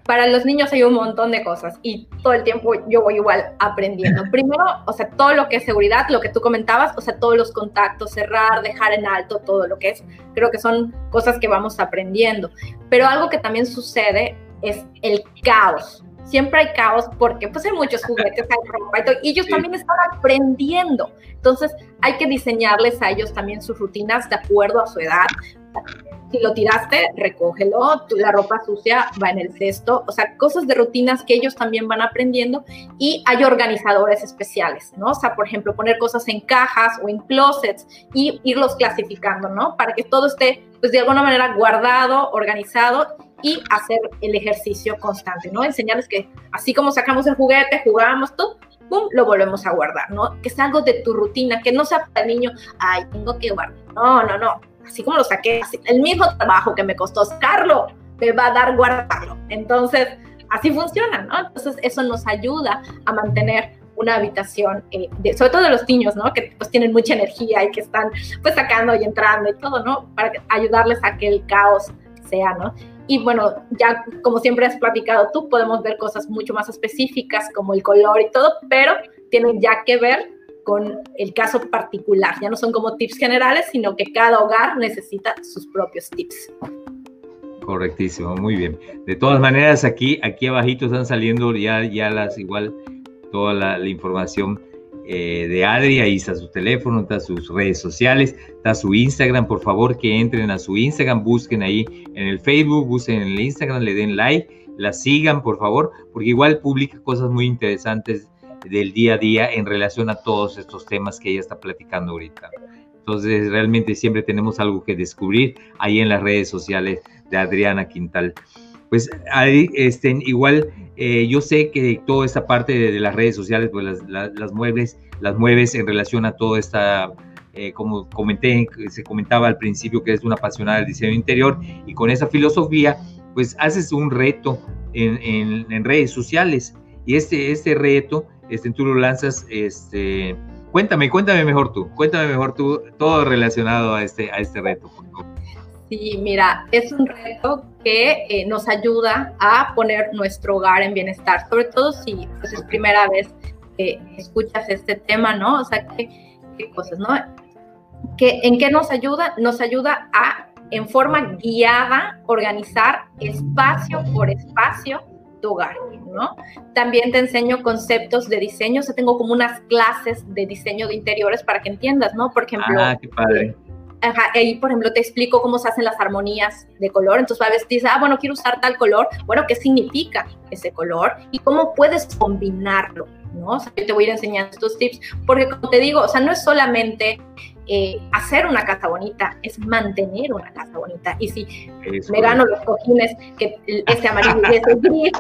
para los niños hay un montón de cosas y todo el tiempo yo voy igual aprendiendo. [laughs] Primero, o sea, todo lo que es seguridad, lo que tú comentabas, o sea, todos los contactos, cerrar, dejar en alto, todo lo que es, creo que son cosas que vamos aprendiendo. Pero algo que también sucede es el caos. Siempre hay caos porque pues hay muchos juguetes, hay ropa y, todo, y ellos también están aprendiendo. Entonces hay que diseñarles a ellos también sus rutinas de acuerdo a su edad si lo tiraste, recógelo, la ropa sucia va en el cesto, o sea, cosas de rutinas que ellos también van aprendiendo y hay organizadores especiales, ¿no? O sea, por ejemplo, poner cosas en cajas o en closets y irlos clasificando, ¿no? Para que todo esté, pues de alguna manera guardado, organizado y hacer el ejercicio constante, ¿no? Enseñarles que así como sacamos el juguete, jugamos todo, ¡pum!, lo volvemos a guardar, ¿no? Que sea algo de tu rutina, que no sea para el niño, ay, tengo que guardar. No, no, no así como lo saqué, el mismo trabajo que me costó sacarlo, me va a dar guardarlo. Entonces, así funciona, ¿no? Entonces, eso nos ayuda a mantener una habitación, eh, de, sobre todo de los niños, ¿no? Que pues tienen mucha energía y que están pues sacando y entrando y todo, ¿no? Para ayudarles a que el caos sea, ¿no? Y bueno, ya como siempre has platicado tú, podemos ver cosas mucho más específicas como el color y todo, pero tienen ya que ver con el caso particular. Ya no son como tips generales, sino que cada hogar necesita sus propios tips. Correctísimo, muy bien. De todas maneras, aquí, aquí abajito están saliendo ya, ya las igual toda la, información eh, de Adri, ahí está su teléfono, está sus redes sociales, está su Instagram, por favor que entren a su Instagram, busquen ahí en el Facebook, busquen en el Instagram, le den like, la sigan, por favor, porque igual publica cosas muy interesantes del día a día en relación a todos estos temas que ella está platicando ahorita. Entonces, realmente siempre tenemos algo que descubrir ahí en las redes sociales de Adriana Quintal. Pues, este, igual, eh, yo sé que toda esta parte de, las redes sociales, pues las, mueves, las mueves en relación a toda esta, eh, como comenté, se comentaba al principio que es una apasionada del diseño interior y con esa filosofía, pues haces un reto en, redes sociales. Y este, este reto este, tú lo lanzas, este, cuéntame, cuéntame mejor tú, cuéntame mejor tú todo relacionado a este, a este reto. Sí, mira, es un reto que eh, nos ayuda a poner nuestro hogar en bienestar, sobre todo si pues, es primera vez que escuchas este tema, ¿no? O sea, ¿qué, qué cosas, no? ¿Que, ¿En qué nos ayuda? Nos ayuda a en forma guiada organizar espacio por espacio tu hogar, ¿no? También te enseño conceptos de diseño, o sea, tengo como unas clases de diseño de interiores para que entiendas, ¿no? Por ejemplo, ah, qué padre. Ajá, ahí, por ejemplo, te explico cómo se hacen las armonías de color. Entonces, a veces dices, ah, bueno, quiero usar tal color. Bueno, ¿qué significa ese color? Y cómo puedes combinarlo, ¿no? O sea, yo te voy a ir enseñando estos tips, porque como te digo, o sea, no es solamente eh, hacer una casa bonita, es mantener una casa bonita. Y si me gano los cojines, que este amarillo y ese gris,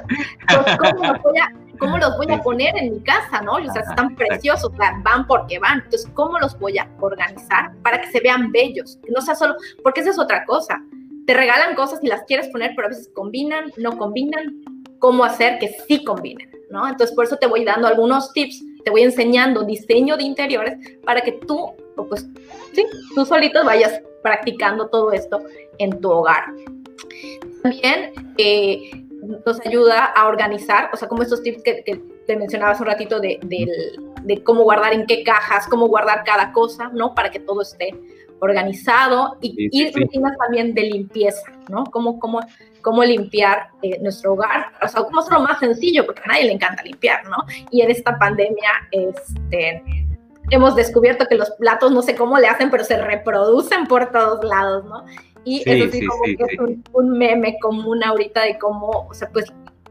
pues, ¿cómo los voy a, cómo los voy a poner en mi casa, no? O sea, están preciosos, van porque van. Entonces, ¿cómo los voy a organizar para que se vean bellos? no sea solo, porque esa es otra cosa. Te regalan cosas y las quieres poner, pero a veces combinan, no combinan. ¿Cómo hacer que sí combinen? ¿no? Entonces, por eso te voy dando algunos tips, te voy enseñando diseño de interiores para que tú, pues, sí, tú solito vayas practicando todo esto en tu hogar. También eh, nos ayuda a organizar, o sea, como estos tips que, te mencionaba hace un ratito de, de, cómo guardar en qué cajas, cómo guardar cada cosa, ¿no? Para que todo esté organizado y, y rutinas también de limpieza, ¿no? Cómo, cómo, cómo limpiar eh, nuestro hogar, o sea, cómo hacerlo más sencillo, porque a nadie le encanta limpiar, ¿no? Y en esta pandemia, este, hemos descubierto que los platos, no sé cómo le hacen, pero se reproducen por todos lados, ¿no? Y eso sí, como que es un, meme común ahorita de cómo, o sea, pues,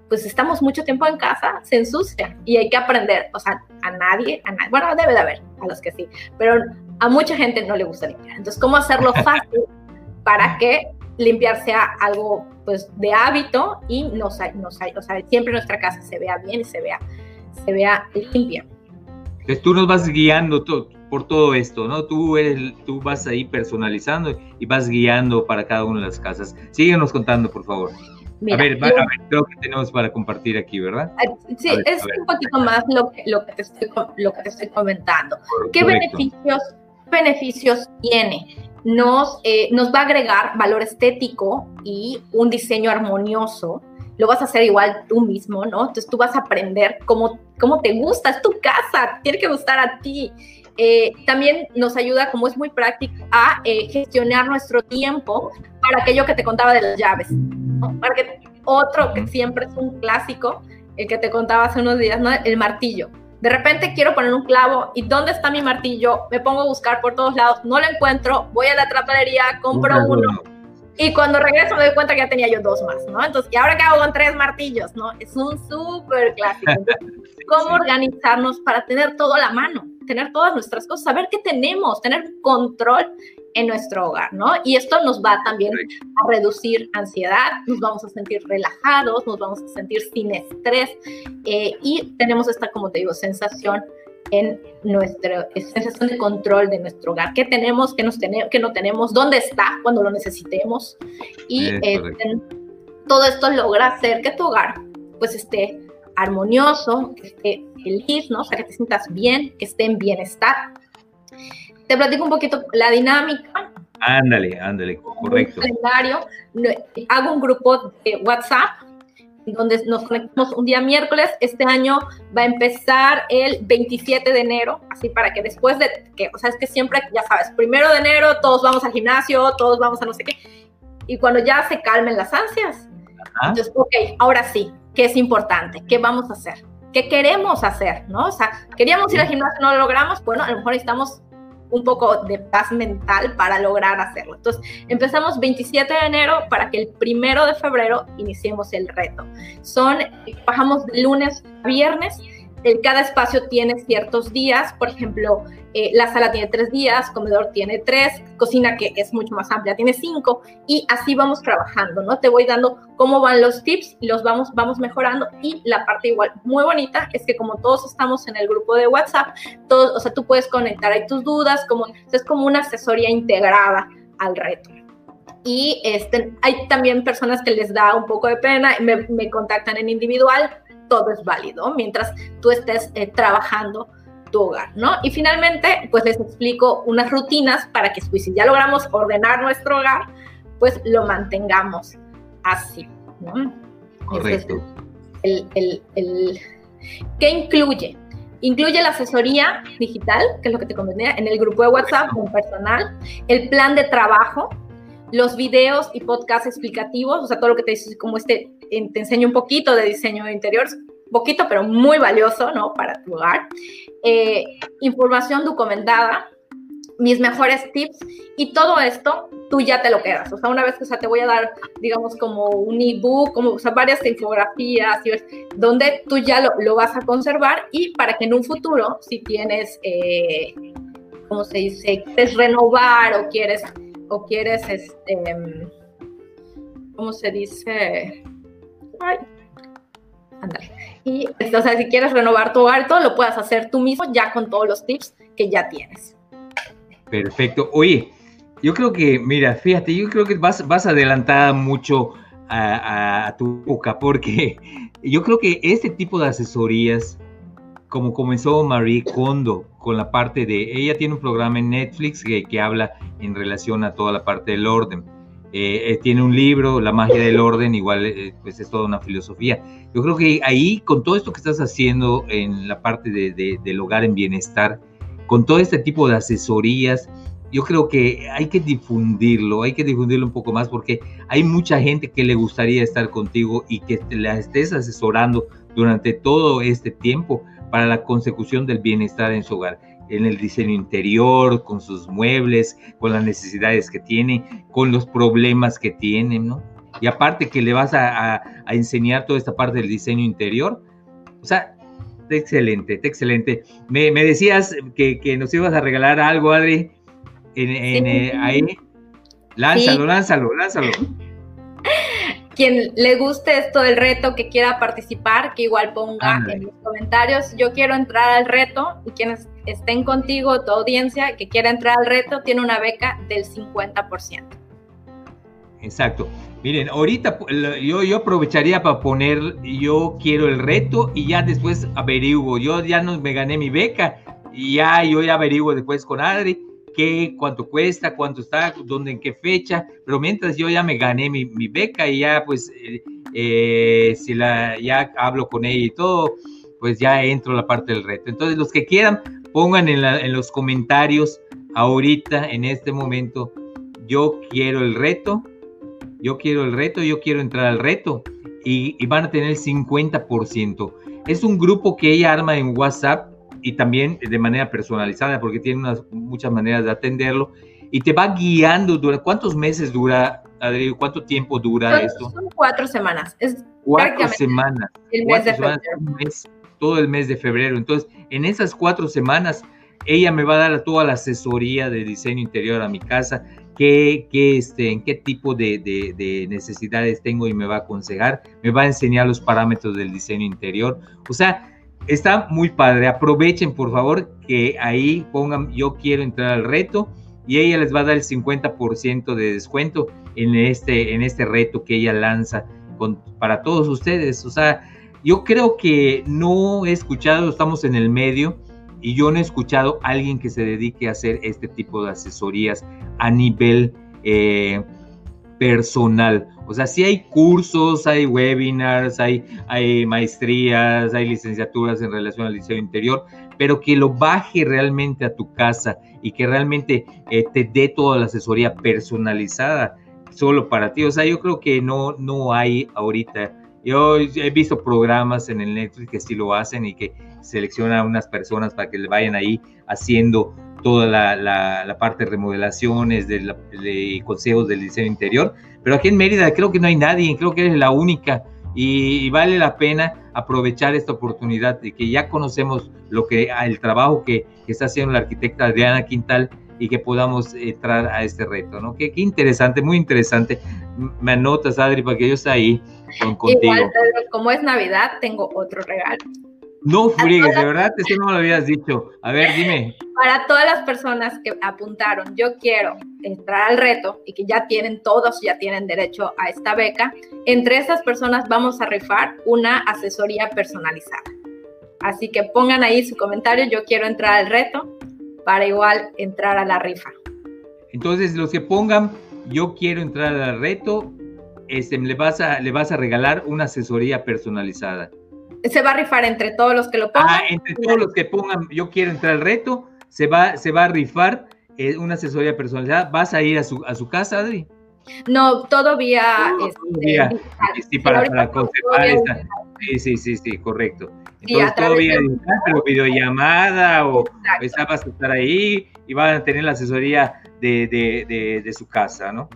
pues estamos mucho tiempo en casa, se ensucia y hay que aprender, o sea, a nadie, a nadie, bueno, debe de haber, a los que sí, pero a mucha gente no le gusta limpiar. Entonces, ¿cómo hacerlo [laughs] fácil para que limpiar sea algo pues de hábito y nos, nos, o sea, siempre nuestra casa se vea bien y se vea, se vea limpia. Entonces tú nos vas guiando por todo esto, ¿no? Tú, eres, tú vas ahí personalizando y vas guiando para cada una de las casas. Síguenos contando, por favor. a, ver, a ver, creo que tenemos para compartir aquí, ¿verdad? Sí, es un poquito más lo que, lo, que te estoy, lo que te estoy comentando. ¿Qué beneficios, beneficios tiene? Nos, eh, nos va a agregar valor estético y un diseño armonioso lo vas a hacer igual tú mismo, ¿no? Entonces tú vas a aprender cómo, cómo te gusta, es tu casa, tiene que gustar a ti. Eh, también nos ayuda, como es muy práctico, a eh, gestionar nuestro tiempo para aquello que te contaba de las llaves. Para que otro que siempre es un clásico, el que te contaba hace unos días, ¿no? el martillo. De repente quiero poner un clavo y ¿dónde está mi martillo? Me pongo a buscar por todos lados, no lo encuentro, voy a la trapalería, compro uno y cuando regreso me doy cuenta que ya tenía yo dos más, ¿no? Entonces, ¿y ahora qué hago con tres martillos, no? Es un súper clásico. [laughs] ¿Cómo organizarnos para tener todo a la mano? Tener todas nuestras cosas, saber qué tenemos, tener control en nuestro hogar, ¿no? Y esto nos va también a reducir ansiedad, nos vamos a sentir relajados, nos vamos a sentir sin estrés eh, y tenemos esta, como te digo, sensación en nuestra sensación de control de nuestro hogar. ¿Qué tenemos, qué, nos tenemos, qué no tenemos? ¿Dónde está cuando lo necesitemos? Y este, todo esto logra hacer que tu hogar pues esté armonioso, que esté feliz, ¿no? O sea, que te sientas bien, que esté en bienestar. Te platico un poquito la dinámica. Ándale, ándale, correcto. calendario, hago un grupo de WhatsApp donde nos conectamos un día miércoles. Este año va a empezar el 27 de enero, así para que después de que, o sea, es que siempre, ya sabes, primero de enero todos vamos al gimnasio, todos vamos a no sé qué, y cuando ya se calmen las ansias, entonces, ok, ahora sí, ¿qué es importante? ¿Qué vamos a hacer? ¿Qué queremos hacer? ¿No? O sea, queríamos ir al gimnasio, no lo logramos, bueno, a lo mejor necesitamos un poco de paz mental para lograr hacerlo. Entonces, empezamos 27 de enero para que el primero de febrero iniciemos el reto. Son, bajamos de lunes a viernes cada espacio tiene ciertos días, por ejemplo, eh, la sala tiene tres días, comedor tiene tres, cocina que es mucho más amplia tiene cinco y así vamos trabajando, ¿no? Te voy dando cómo van los tips los vamos, vamos mejorando y la parte igual muy bonita es que como todos estamos en el grupo de WhatsApp, todos, o sea, tú puedes conectar ahí tus dudas, como, es como una asesoría integrada al reto. Y este, hay también personas que les da un poco de pena, y me contactan en individual, todo es válido mientras tú estés eh, trabajando tu hogar, ¿no? Y finalmente, pues les explico unas rutinas para que pues, si ya logramos ordenar nuestro hogar, pues lo mantengamos así, ¿no? Correcto. el, el, el, ¿Qué incluye? Incluye la asesoría digital, que es lo que te convenía, en el grupo de WhatsApp, un personal, el plan de trabajo, los videos y podcasts explicativos, o sea, todo lo que te dice, como este, te enseño un poquito de diseño de interiores, poquito, pero muy valioso, ¿no? Para tu hogar. Eh, información documentada, mis mejores tips y todo esto tú ya te lo quedas. O sea, una vez que o sea, te voy a dar, digamos, como un ebook, como o sea, varias infografías, donde tú ya lo, lo, vas a conservar y para que en un futuro, si tienes, eh, ¿cómo se dice?, quieres renovar o quieres, o quieres, este, ¿cómo se dice? Ay, andale. Y, o sea, si quieres renovar tu hogar, todo lo puedas hacer tú mismo ya con todos los tips que ya tienes. Perfecto. Oye, yo creo que, mira, fíjate, yo creo que vas, vas adelantada mucho a, tu época, porque yo creo que este tipo de asesorías, como comenzó Marie Kondo con la parte de, ella tiene un programa en Netflix que, que habla en relación a toda la parte del orden. Eh, eh, tiene un libro, La magia del orden, igual eh, pues es toda una filosofía. Yo creo que ahí, con todo esto que estás haciendo en la parte de, del hogar en bienestar, con todo este tipo de asesorías, yo creo que hay que difundirlo, hay que difundirlo un poco más porque hay mucha gente que le gustaría estar contigo y que te la estés asesorando durante todo este tiempo para la consecución del bienestar en su hogar, en el diseño interior, con sus muebles, con las necesidades que tiene, con los problemas que tienen, ¿no? Y aparte que le vas a, enseñar toda esta parte del diseño interior, o sea, excelente, excelente. Me, decías que, nos ibas a regalar algo, Adri, en, eh, ahí. Lánzalo, lánzalo, lánzalo. [laughs] Quien le guste esto del reto, que quiera participar, que igual ponga en los comentarios, yo quiero entrar al reto y quienes estén contigo, tu audiencia, que quiera entrar al reto, tiene una beca del 50%. Exacto. Miren, ahorita yo, yo aprovecharía para poner, yo quiero el reto y ya después averiguo. Yo ya no me gané mi beca y ya yo ya averiguo después con Adri qué, cuánto cuesta, cuánto está, dónde, en qué fecha. Pero mientras yo ya me gané mi, beca y ya pues eh, eh, si la ya hablo con ella y todo, pues ya entro a la parte del reto. Entonces los que quieran pongan en, en los comentarios ahorita en este momento yo quiero el reto yo quiero el reto, yo quiero entrar al reto y, van a tener el 50%. Es un grupo que ella arma en WhatsApp y también de manera personalizada porque tiene unas, muchas maneras de atenderlo y te va guiando. Dura, ¿Cuántos meses dura, Adri? ¿Cuánto tiempo dura esto? Son cuatro semanas. Es cuatro semanas. El mes de febrero. todo el mes de febrero. Entonces, en esas cuatro semanas, ella me va a dar toda la asesoría de diseño interior a mi casa qué, qué, este, en qué tipo de, de, necesidades tengo y me va a aconsejar, me va a enseñar los parámetros del diseño interior. O sea, está muy padre. Aprovechen, por favor, que ahí pongan yo quiero entrar al reto y ella les va a dar el 50% de descuento en este, en este reto que ella lanza para todos ustedes. O sea, yo creo que no he escuchado, estamos en el medio, y yo no he escuchado a alguien que se dedique a hacer este tipo de asesorías a nivel eh, personal. O sea, sí hay cursos, hay webinars, hay, hay maestrías, hay licenciaturas en relación al diseño interior, pero que lo baje realmente a tu casa y que realmente eh, te dé toda la asesoría personalizada solo para ti. O sea, yo creo que no, no hay ahorita. Yo he visto programas en el Netflix que sí lo hacen y que selecciona a unas personas para que le vayan ahí haciendo toda la, parte de remodelaciones, de, consejos del diseño interior. Pero aquí en Mérida creo que no hay nadie, creo que eres la única y, vale la pena aprovechar esta oportunidad de que ya conocemos lo que el trabajo que, está haciendo la arquitecta Adriana Quintal y que podamos entrar a este reto, ¿no? Qué, interesante, muy interesante. Me anotas, Adri, para que yo esté ahí con, contigo. Igual, como es Navidad, tengo otro regalo. No friegues, de verdad, eso no me lo habías dicho. A ver, dime. Para todas las personas que apuntaron, yo quiero entrar al reto y que ya tienen, todos ya tienen derecho a esta beca, entre esas personas vamos a rifar una asesoría personalizada. Así que pongan ahí su comentario, yo quiero entrar al reto para igual entrar a la rifa. Entonces, los que pongan, yo quiero entrar al reto, este, le, vas a, le vas a regalar una asesoría personalizada se va a rifar entre todos los que lo pongan. Ah, entre todos los que pongan, yo quiero entrar al reto, se va, se va a rifar eh, una asesoría personalizada. ¿Vas a ir a su, a su casa, Adri? No, todavía. este, sí, para, para conservar esta. Sí, sí, sí, sí, correcto. Entonces, todavía digital, pero videollamada o, esa vas a estar ahí y van a tener la asesoría de, de, de, su casa, ¿no?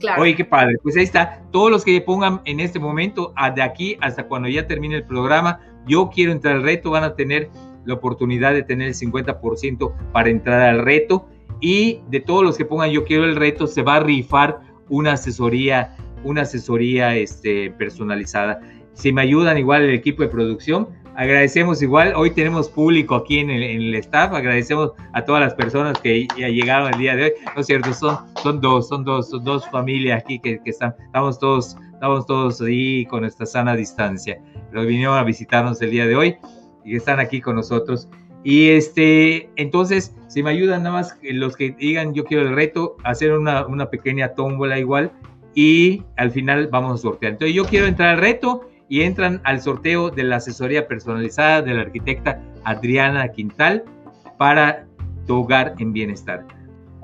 Claro. Oye, qué padre. Pues ahí está. Todos los que pongan en este momento, de aquí hasta cuando ya termine el programa, yo quiero entrar al reto, van a tener la oportunidad de tener el 50% para entrar al reto. Y de todos los que pongan yo quiero el reto, se va a rifar una asesoría, una asesoría este, personalizada. Si me ayudan igual el equipo de producción, agradecemos igual, hoy tenemos público aquí en el, staff, agradecemos a todas las personas que ya llegaron el día de hoy, ¿no es cierto? Son, son dos, son dos, dos familias aquí que, que, están, estamos todos, estamos todos ahí con esta sana distancia, pero vinieron a visitarnos el día de hoy y están aquí con nosotros. Y este, entonces, si me ayudan nada más los que digan yo quiero el reto, hacer una, una pequeña tómbola igual y al final vamos a sortear. Entonces yo quiero entrar al reto y entran al sorteo de la asesoría personalizada de la arquitecta Adriana Quintal para tu hogar en bienestar.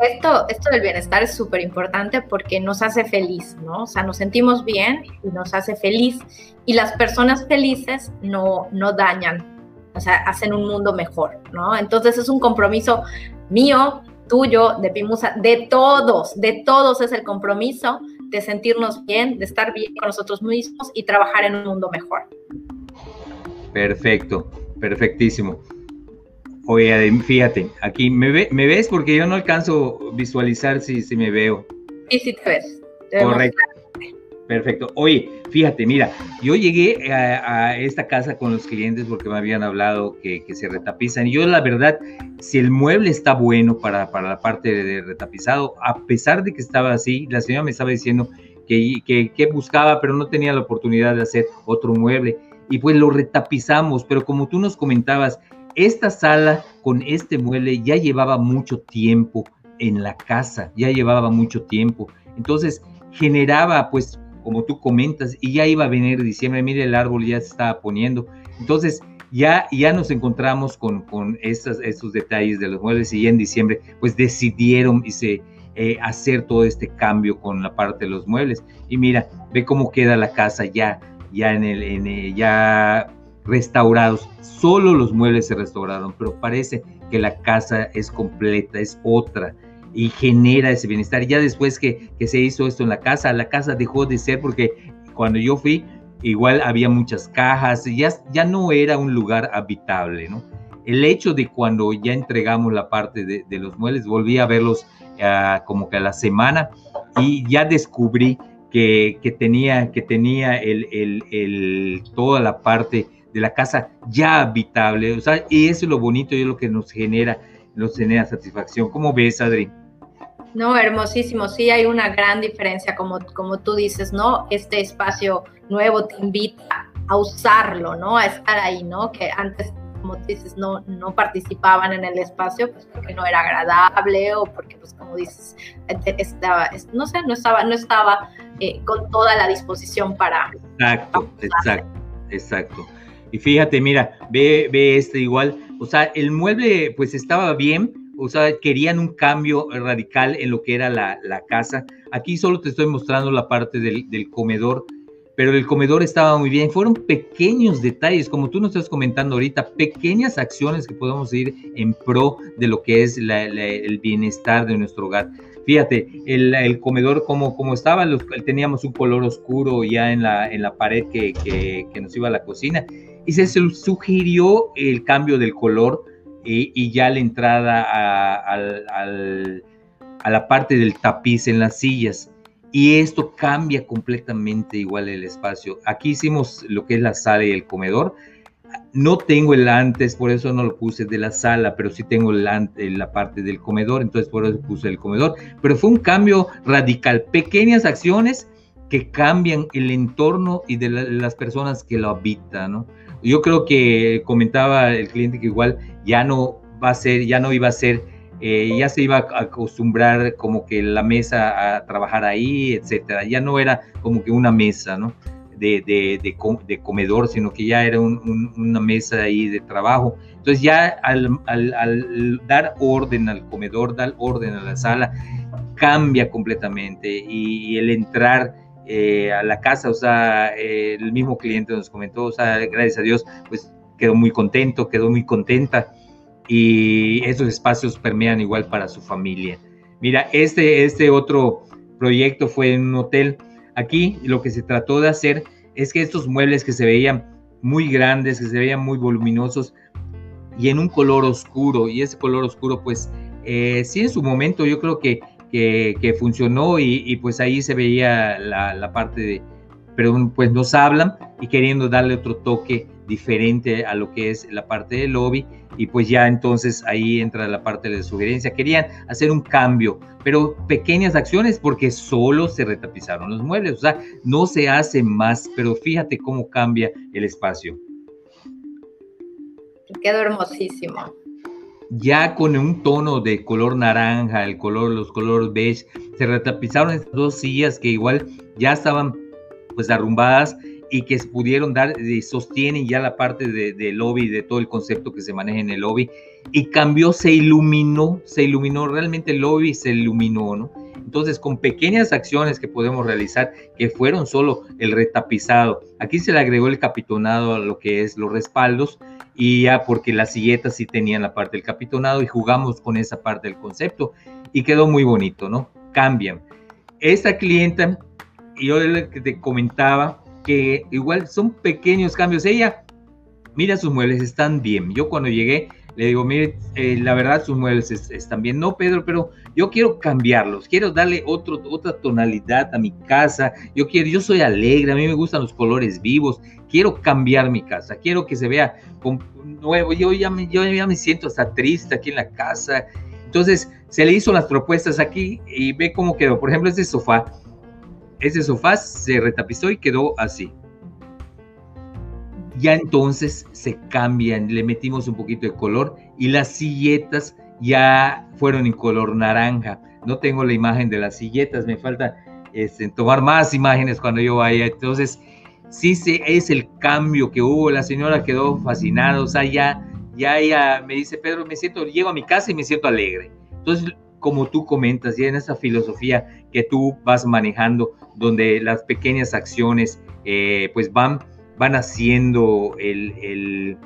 Esto, esto del bienestar es súper importante porque nos hace feliz, ¿no? O sea, nos sentimos bien y nos hace feliz. Y las personas felices no, no dañan o sea, hacen un mundo mejor, ¿no? Entonces es un compromiso mío, tuyo, de Pimusa, de todos, de todos es el compromiso de sentirnos bien, de estar bien con nosotros mismos y trabajar en un mundo mejor. Perfecto, perfectísimo. Oye, fíjate, aquí me, me ves porque yo no alcanzo visualizar si, si me veo. Sí, sí te ves. Correcto. Perfecto. Oye, fíjate, mira, yo llegué a, esta casa con los clientes porque me habían hablado que, se retapizan. Y yo, la verdad, si el mueble está bueno para, para, la parte de retapizado, a pesar de que estaba así, la señora me estaba diciendo que, que, buscaba, pero no tenía la oportunidad de hacer otro mueble. Y pues lo retapizamos, pero como tú nos comentabas, esta sala con este mueble ya llevaba mucho tiempo en la casa, ya llevaba mucho tiempo. Entonces generaba pues como tú comentas, y ya iba a venir diciembre, mire el árbol ya se estaba poniendo. Entonces, ya, ya nos encontramos con, con estos, estos detalles de los muebles y ya en diciembre, pues decidieron y eh, hacer todo este cambio con la parte de los muebles. Y mira, ve cómo queda la casa ya, ya en el, ya restaurados. Solo los muebles se restauraron, pero parece que la casa es completa, es otra y genera ese bienestar. Ya después que, que, se hizo esto en la casa, la casa dejó de ser porque cuando yo fui, igual había muchas cajas, ya, ya no era un lugar habitable, ¿no? El hecho de cuando ya entregamos la parte de, de los muebles, volví a verlos uh, como que a la semana y ya descubrí que, que tenía, que tenía el, el, toda la parte de la casa ya habitable, o sea, y eso es lo bonito y es lo que nos genera, nos genera satisfacción. ¿Cómo ves, Adri? No, hermosísimo. Sí, hay una gran diferencia, como, como tú dices, ¿no? Este espacio nuevo te invita a usarlo, ¿no? A estar ahí, ¿no? Que antes, como tú dices, no, no participaban en el espacio, pues porque no era agradable o porque, pues como dices, estaba, no sé, no estaba, no estaba eh, con toda la disposición para... Exacto, exacto, exacto. Y fíjate, mira, ve, ve este igual, o sea, el mueble pues estaba bien, o sea, querían un cambio radical en lo que era la, casa. Aquí solo te estoy mostrando la parte del, comedor, pero el comedor estaba muy bien. Fueron pequeños detalles, como tú nos estás comentando ahorita, pequeñas acciones que podemos ir en pro de lo que es el bienestar de nuestro hogar. Fíjate, el, comedor como, como estaba, teníamos un color oscuro ya en la, en la pared que, que nos iba a la cocina y se sugirió el cambio del color y, ya la entrada a, la parte del tapiz en las sillas. Y esto cambia completamente igual el espacio. Aquí hicimos lo que es la sala y el comedor. No tengo el antes, por eso no lo puse de la sala, pero sí tengo la parte del comedor, entonces por eso puse el comedor. Pero fue un cambio radical, pequeñas acciones que cambian el entorno y de las personas que lo habitan, ¿no? Yo creo que comentaba el cliente que igual ya no va a ser, ya no iba a ser, eh, ya se iba a acostumbrar como que la mesa a trabajar ahí, etcétera. Ya no era como que una mesa, ¿no? De, de, comedor, sino que ya era una mesa ahí de trabajo. Entonces ya al, dar orden al comedor, dar orden a la sala, cambia completamente y, el entrar eh, a la casa, o sea, el mismo cliente nos comentó, o sea, gracias a Dios, pues quedó muy contento, quedó muy contenta y esos espacios permean igual para su familia. Mira, este, este otro proyecto fue en un hotel. Aquí lo que se trató de hacer es que estos muebles que se veían muy grandes, que se veían muy voluminosos y en un color oscuro, y ese color oscuro pues eh, sí en su momento yo creo que, que, funcionó y, pues ahí se veía la, la parte de, pero pues nos hablan y queriendo darle otro toque diferente a lo que es la parte del lobby y pues ya entonces ahí entra la parte de sugerencia. Querían hacer un cambio, pero pequeñas acciones porque solo se retapizaron los muebles, o sea, no se hace más, pero fíjate cómo cambia el espacio. Quedó hermosísimo. Ya con un tono de color naranja, el color, los colores beige, se retapizaron estas dos sillas que igual ya estaban pues arrumbadas y que pudieron dar, y sostienen ya la parte de, lobby, de todo el concepto que se maneja en el lobby, y cambió, se iluminó, se iluminó, realmente el lobby se iluminó, ¿no? Entonces, con pequeñas acciones que podemos realizar, que fueron solo el retapizado, aquí se le agregó el capitonado a lo que es los respaldos, y ya porque las silletas sí tenían la parte del capitonado y jugamos con esa parte del concepto, y quedó muy bonito, ¿no? Cambian. Esta clienta, yo te comentaba, que igual son pequeños cambios. Ella mira sus muebles, están bien. Yo cuando llegué le digo, mire, eh, la verdad sus muebles están bien. No, Pedro, pero yo quiero cambiarlos, quiero darle otra tonalidad a mi casa. Yo quiero, yo soy alegre, a mí me gustan los colores vivos. Quiero cambiar mi casa, quiero que se vea nuevo. Yo ya, me, yo ya me siento hasta triste aquí en la casa. Entonces se le hizo las propuestas aquí y ve cómo quedó. Por ejemplo, este sofá ese sofá se retapizó y quedó así. Ya entonces se cambian, le metimos un poquito de color y las silletas ya fueron en color naranja. No tengo la imagen de las silletas, me falta este, tomar más imágenes cuando yo vaya. Entonces, sí se, es el cambio que hubo. La señora quedó fascinada, o sea, ya, ya ella me dice, Pedro, me siento, llego a mi casa y me siento alegre. Entonces, como tú comentas, ya en esa filosofía que tú vas manejando, donde las pequeñas acciones eh, pues van, van haciendo el,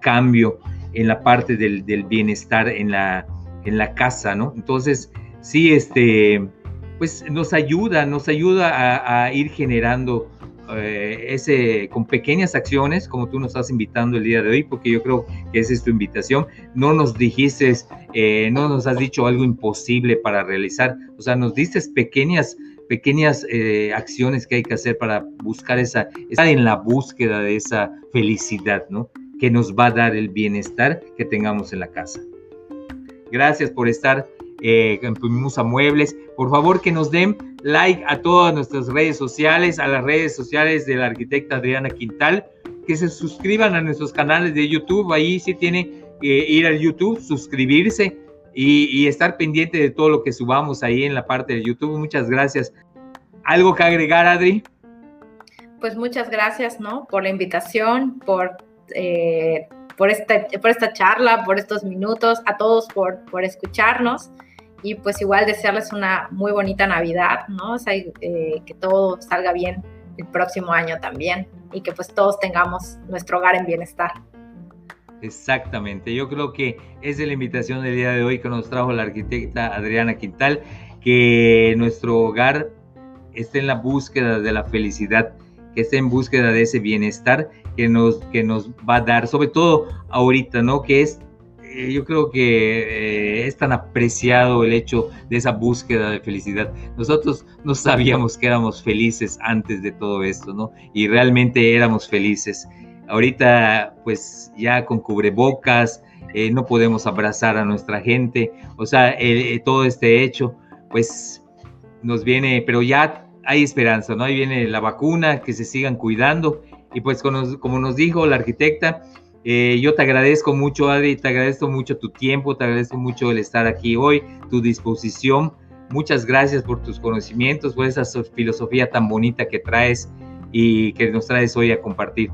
cambio en la parte del, bienestar en la, en la casa, ¿no? Entonces, sí, este, pues nos ayuda, nos ayuda a ir generando eh, ese, con pequeñas acciones, como tú nos estás invitando el día de hoy, porque yo creo que esa es tu invitación. No nos dijiste, eh, no nos has dicho algo imposible para realizar, o sea, nos dices pequeñas pequeñas eh, acciones que hay que hacer para buscar esa, estar en la búsqueda de esa felicidad, ¿no? Que nos va a dar el bienestar que tengamos en la casa. Gracias por estar eh, en a Muebles. Por favor, que nos den like a todas nuestras redes sociales, a las redes sociales de la arquitecta Adriana Quintal, que se suscriban a nuestros canales de YouTube. Ahí sí tiene que ir al YouTube, suscribirse y, estar pendiente de todo lo que subamos ahí en la parte de YouTube. Muchas gracias. ¿Algo que agregar, Adri? Pues muchas gracias, ¿no? Por la invitación, por, eh, por, esta, por esta charla, por estos minutos, a todos por, por escucharnos y pues igual desearles una muy bonita Navidad, ¿no? O sea, eh, que todo salga bien el próximo año también y que pues todos tengamos nuestro hogar en bienestar. Exactamente, yo creo que es la invitación del día de hoy que nos trajo la arquitecta Adriana Quintal, que nuestro hogar esté en la búsqueda de la felicidad, que esté en búsqueda de ese bienestar que nos, que nos va a dar, sobre todo ahorita, ¿no? Que es eh, yo creo que eh, es tan apreciado el hecho de esa búsqueda de felicidad. Nosotros no sabíamos que éramos felices antes de todo esto, ¿no? Y realmente éramos felices. Ahorita, pues ya con cubrebocas, eh, no podemos abrazar a nuestra gente, o sea, todo este hecho, pues nos viene, pero ya hay esperanza, ¿no? Ahí viene la vacuna, que se sigan cuidando. Y pues como nos dijo la arquitecta, eh, yo te agradezco mucho, Adri, te agradezco mucho tu tiempo, te agradezco mucho el estar aquí hoy, tu disposición. Muchas gracias por tus conocimientos, por esa filosofía tan bonita que traes y que nos traes hoy a compartir.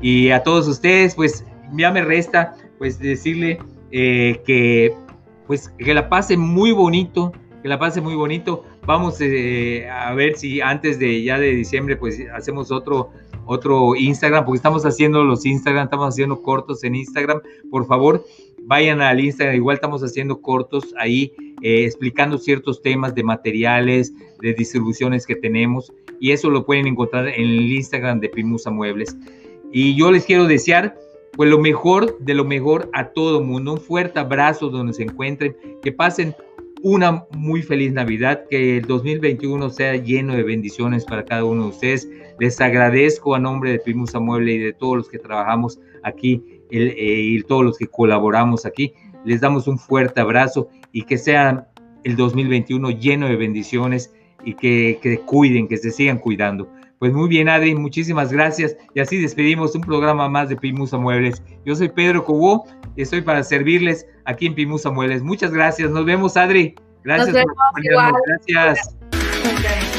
Y a todos ustedes, pues ya me resta pues decirle eh, que pues que la pasen muy bonito, que la pase muy bonito. Vamos eh, a ver si antes de ya de diciembre pues hacemos otro otro Instagram, porque estamos haciendo los Instagram, estamos haciendo cortos en Instagram. Por favor, vayan al Instagram, igual estamos haciendo cortos ahí, eh, explicando ciertos temas de materiales, de distribuciones que tenemos, y eso lo pueden encontrar en el Instagram de Pimusa Muebles. Y yo les quiero desear pues lo mejor de lo mejor a todo mundo. Un fuerte abrazo donde se encuentren, que pasen una muy feliz Navidad, que el 2021 sea lleno de bendiciones para cada uno de ustedes. Les agradezco a nombre de Primusa Mueble y de todos los que trabajamos aquí eh, y todos los que colaboramos aquí. Les damos un fuerte abrazo y que sea el 2021 lleno de bendiciones y que, que cuiden, que se sigan cuidando. Pues muy bien, Adri, muchísimas gracias. Y así despedimos un programa más de Pimusa Muebles. Yo soy Pedro Cobó y estoy para servirles aquí en Pimusa Muebles. Muchas gracias. Nos vemos, Adri. Gracias Nos vemos, por Gracias.